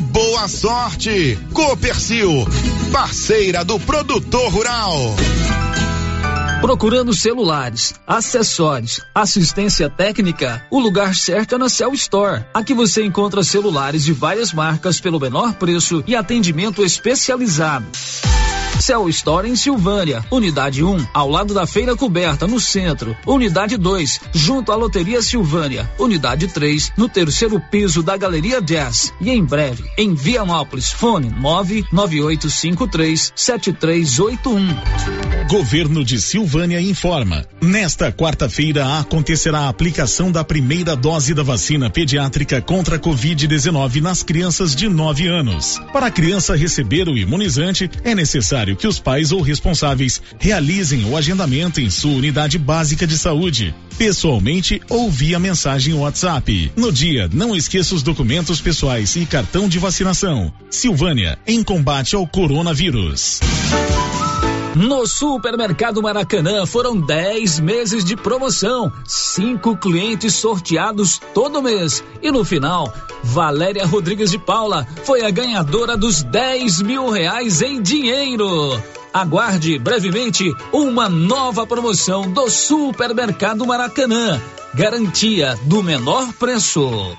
Speaker 29: boa sorte. Copercil, parceira do produtor rural.
Speaker 8: Procurando celulares, acessórios, assistência técnica, o lugar certo é na Cell Store. Aqui você encontra celulares de várias marcas pelo menor preço e atendimento especializado. Cell Store em Silvânia, unidade 1, ao lado da Feira Coberta, no centro. Unidade 2, junto à Loteria Silvânia. Unidade 3, no terceiro piso da Galeria Jazz. E em breve, em Vianópolis, fone 99853 7381.
Speaker 36: Governo de Silvânia informa. Nesta quarta-feira acontecerá a aplicação da primeira dose da vacina pediátrica contra a Covid-19 nas crianças de 9 anos. Para a criança receber o imunizante, é necessário que os pais ou responsáveis realizem o agendamento em sua unidade básica de saúde, pessoalmente ou via mensagem WhatsApp. No dia, não esqueça os documentos pessoais e cartão de vacinação. Silvânia, em combate ao coronavírus.
Speaker 8: No Supermercado Maracanã foram 10 meses de promoção, cinco clientes sorteados todo mês. E no final, Valéria Rodrigues de Paula foi a ganhadora dos 10 mil reais em dinheiro. Aguarde brevemente uma nova promoção do Supermercado Maracanã. Garantia do menor preço.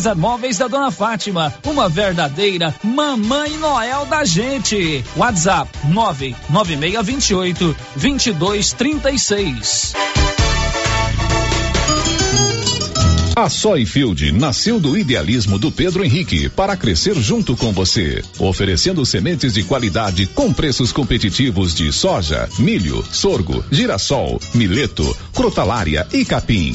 Speaker 8: César Móveis da Dona Fátima, uma verdadeira mamãe Noel da gente. WhatsApp 99628 2236.
Speaker 40: A Soyfield nasceu do idealismo do Pedro Henrique para crescer junto com você, oferecendo sementes de qualidade com preços competitivos de soja, milho, sorgo, girassol, mileto, crotalária e capim.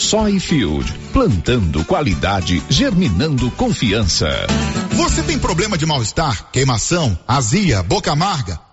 Speaker 40: Soyfield, plantando qualidade, germinando confiança.
Speaker 29: Você tem problema de mal-estar, queimação, azia, boca amarga,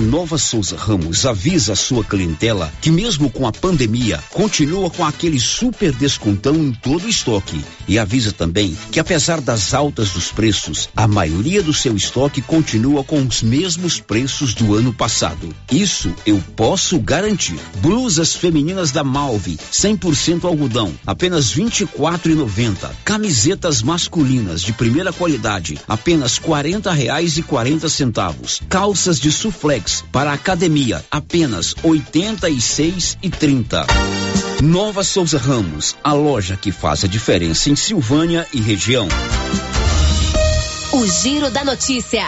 Speaker 43: A Nova Souza Ramos avisa a sua clientela que mesmo com a pandemia, continua com aquele super descontão em todo o estoque
Speaker 5: E avisa também que apesar das altas dos preços, a maioria do seu estoque continua com os mesmos preços do ano passado. Isso eu posso garantir. Blusas femininas da Malve, 100% algodão, apenas R$ 24,90. Camisetas masculinas de primeira qualidade, apenas 40 reais e 40 centavos. Calças de suflex para academia, apenas R$ 86,30. Nova Souza Ramos, a loja que faz a diferença em Silvânia e região.
Speaker 44: O Giro da Notícia.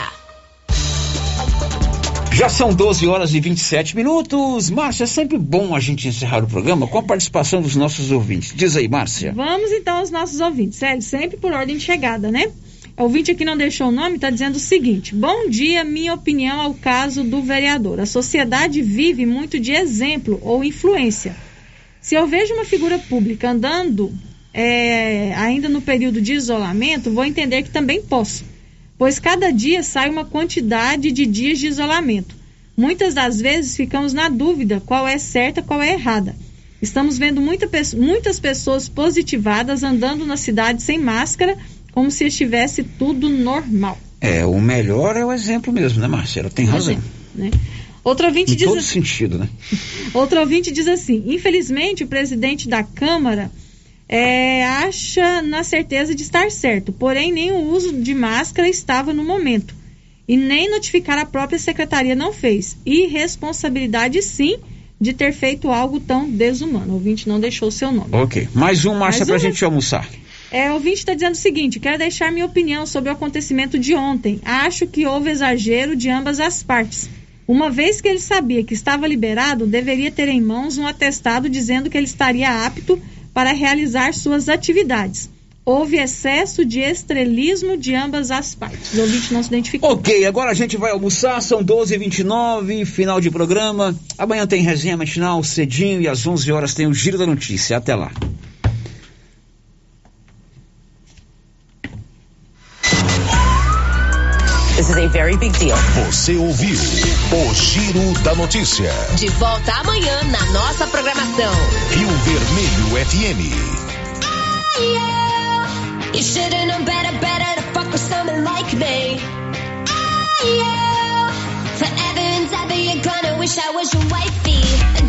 Speaker 45: Já são 12 horas e 27 minutos. Márcia, é sempre bom a gente encerrar o programa com a participação dos nossos ouvintes. Diz aí, Márcia.
Speaker 15: Vamos então aos nossos ouvintes. Sério, sempre por ordem de chegada, né? O ouvinte aqui não deixou o nome, está dizendo o seguinte: Bom dia, minha opinião ao caso do vereador. A sociedade vive muito de exemplo ou influência. Se eu vejo uma figura pública andando é, ainda no período de isolamento, vou entender que também posso pois cada dia sai uma quantidade de dias de isolamento. Muitas das vezes ficamos na dúvida qual é certa, qual é errada. Estamos vendo muita, muitas pessoas positivadas andando na cidade sem máscara, como se estivesse tudo normal.
Speaker 45: É, o melhor é o exemplo mesmo, né, Marcela? Tem razão.
Speaker 15: né? Outro ouvinte
Speaker 45: em
Speaker 15: diz
Speaker 45: todo
Speaker 15: assim,
Speaker 45: sentido, né?
Speaker 15: Outro ouvinte diz assim: infelizmente, o presidente da Câmara é, acha na certeza de estar certo, porém nem o uso de máscara estava no momento. E nem notificar a própria secretaria não fez. Irresponsabilidade sim de ter feito algo tão desumano. O ouvinte não deixou o seu nome.
Speaker 45: Ok. Mais um, Márcia, pra
Speaker 15: um.
Speaker 45: gente almoçar.
Speaker 15: É, o ouvinte está dizendo o seguinte: quero deixar minha opinião sobre o acontecimento de ontem. Acho que houve exagero de ambas as partes. Uma vez que ele sabia que estava liberado, deveria ter em mãos um atestado dizendo que ele estaria apto para realizar suas atividades. Houve excesso de estrelismo de ambas as partes. O ouvinte não se identificou.
Speaker 45: Ok, agora a gente vai almoçar, são 12h29, final de programa. Amanhã tem resenha matinal cedinho e às 11 horas tem o Giro da Notícia. Até lá.
Speaker 44: This is a very big deal.
Speaker 46: Você ouviu o Giro da Notícia.
Speaker 44: De volta amanhã na nossa programação.
Speaker 46: Rio Vermelho FM.
Speaker 44: You should've known better, better to fuck with someone like me. Forever and ever you're gonna wish I was your wifey.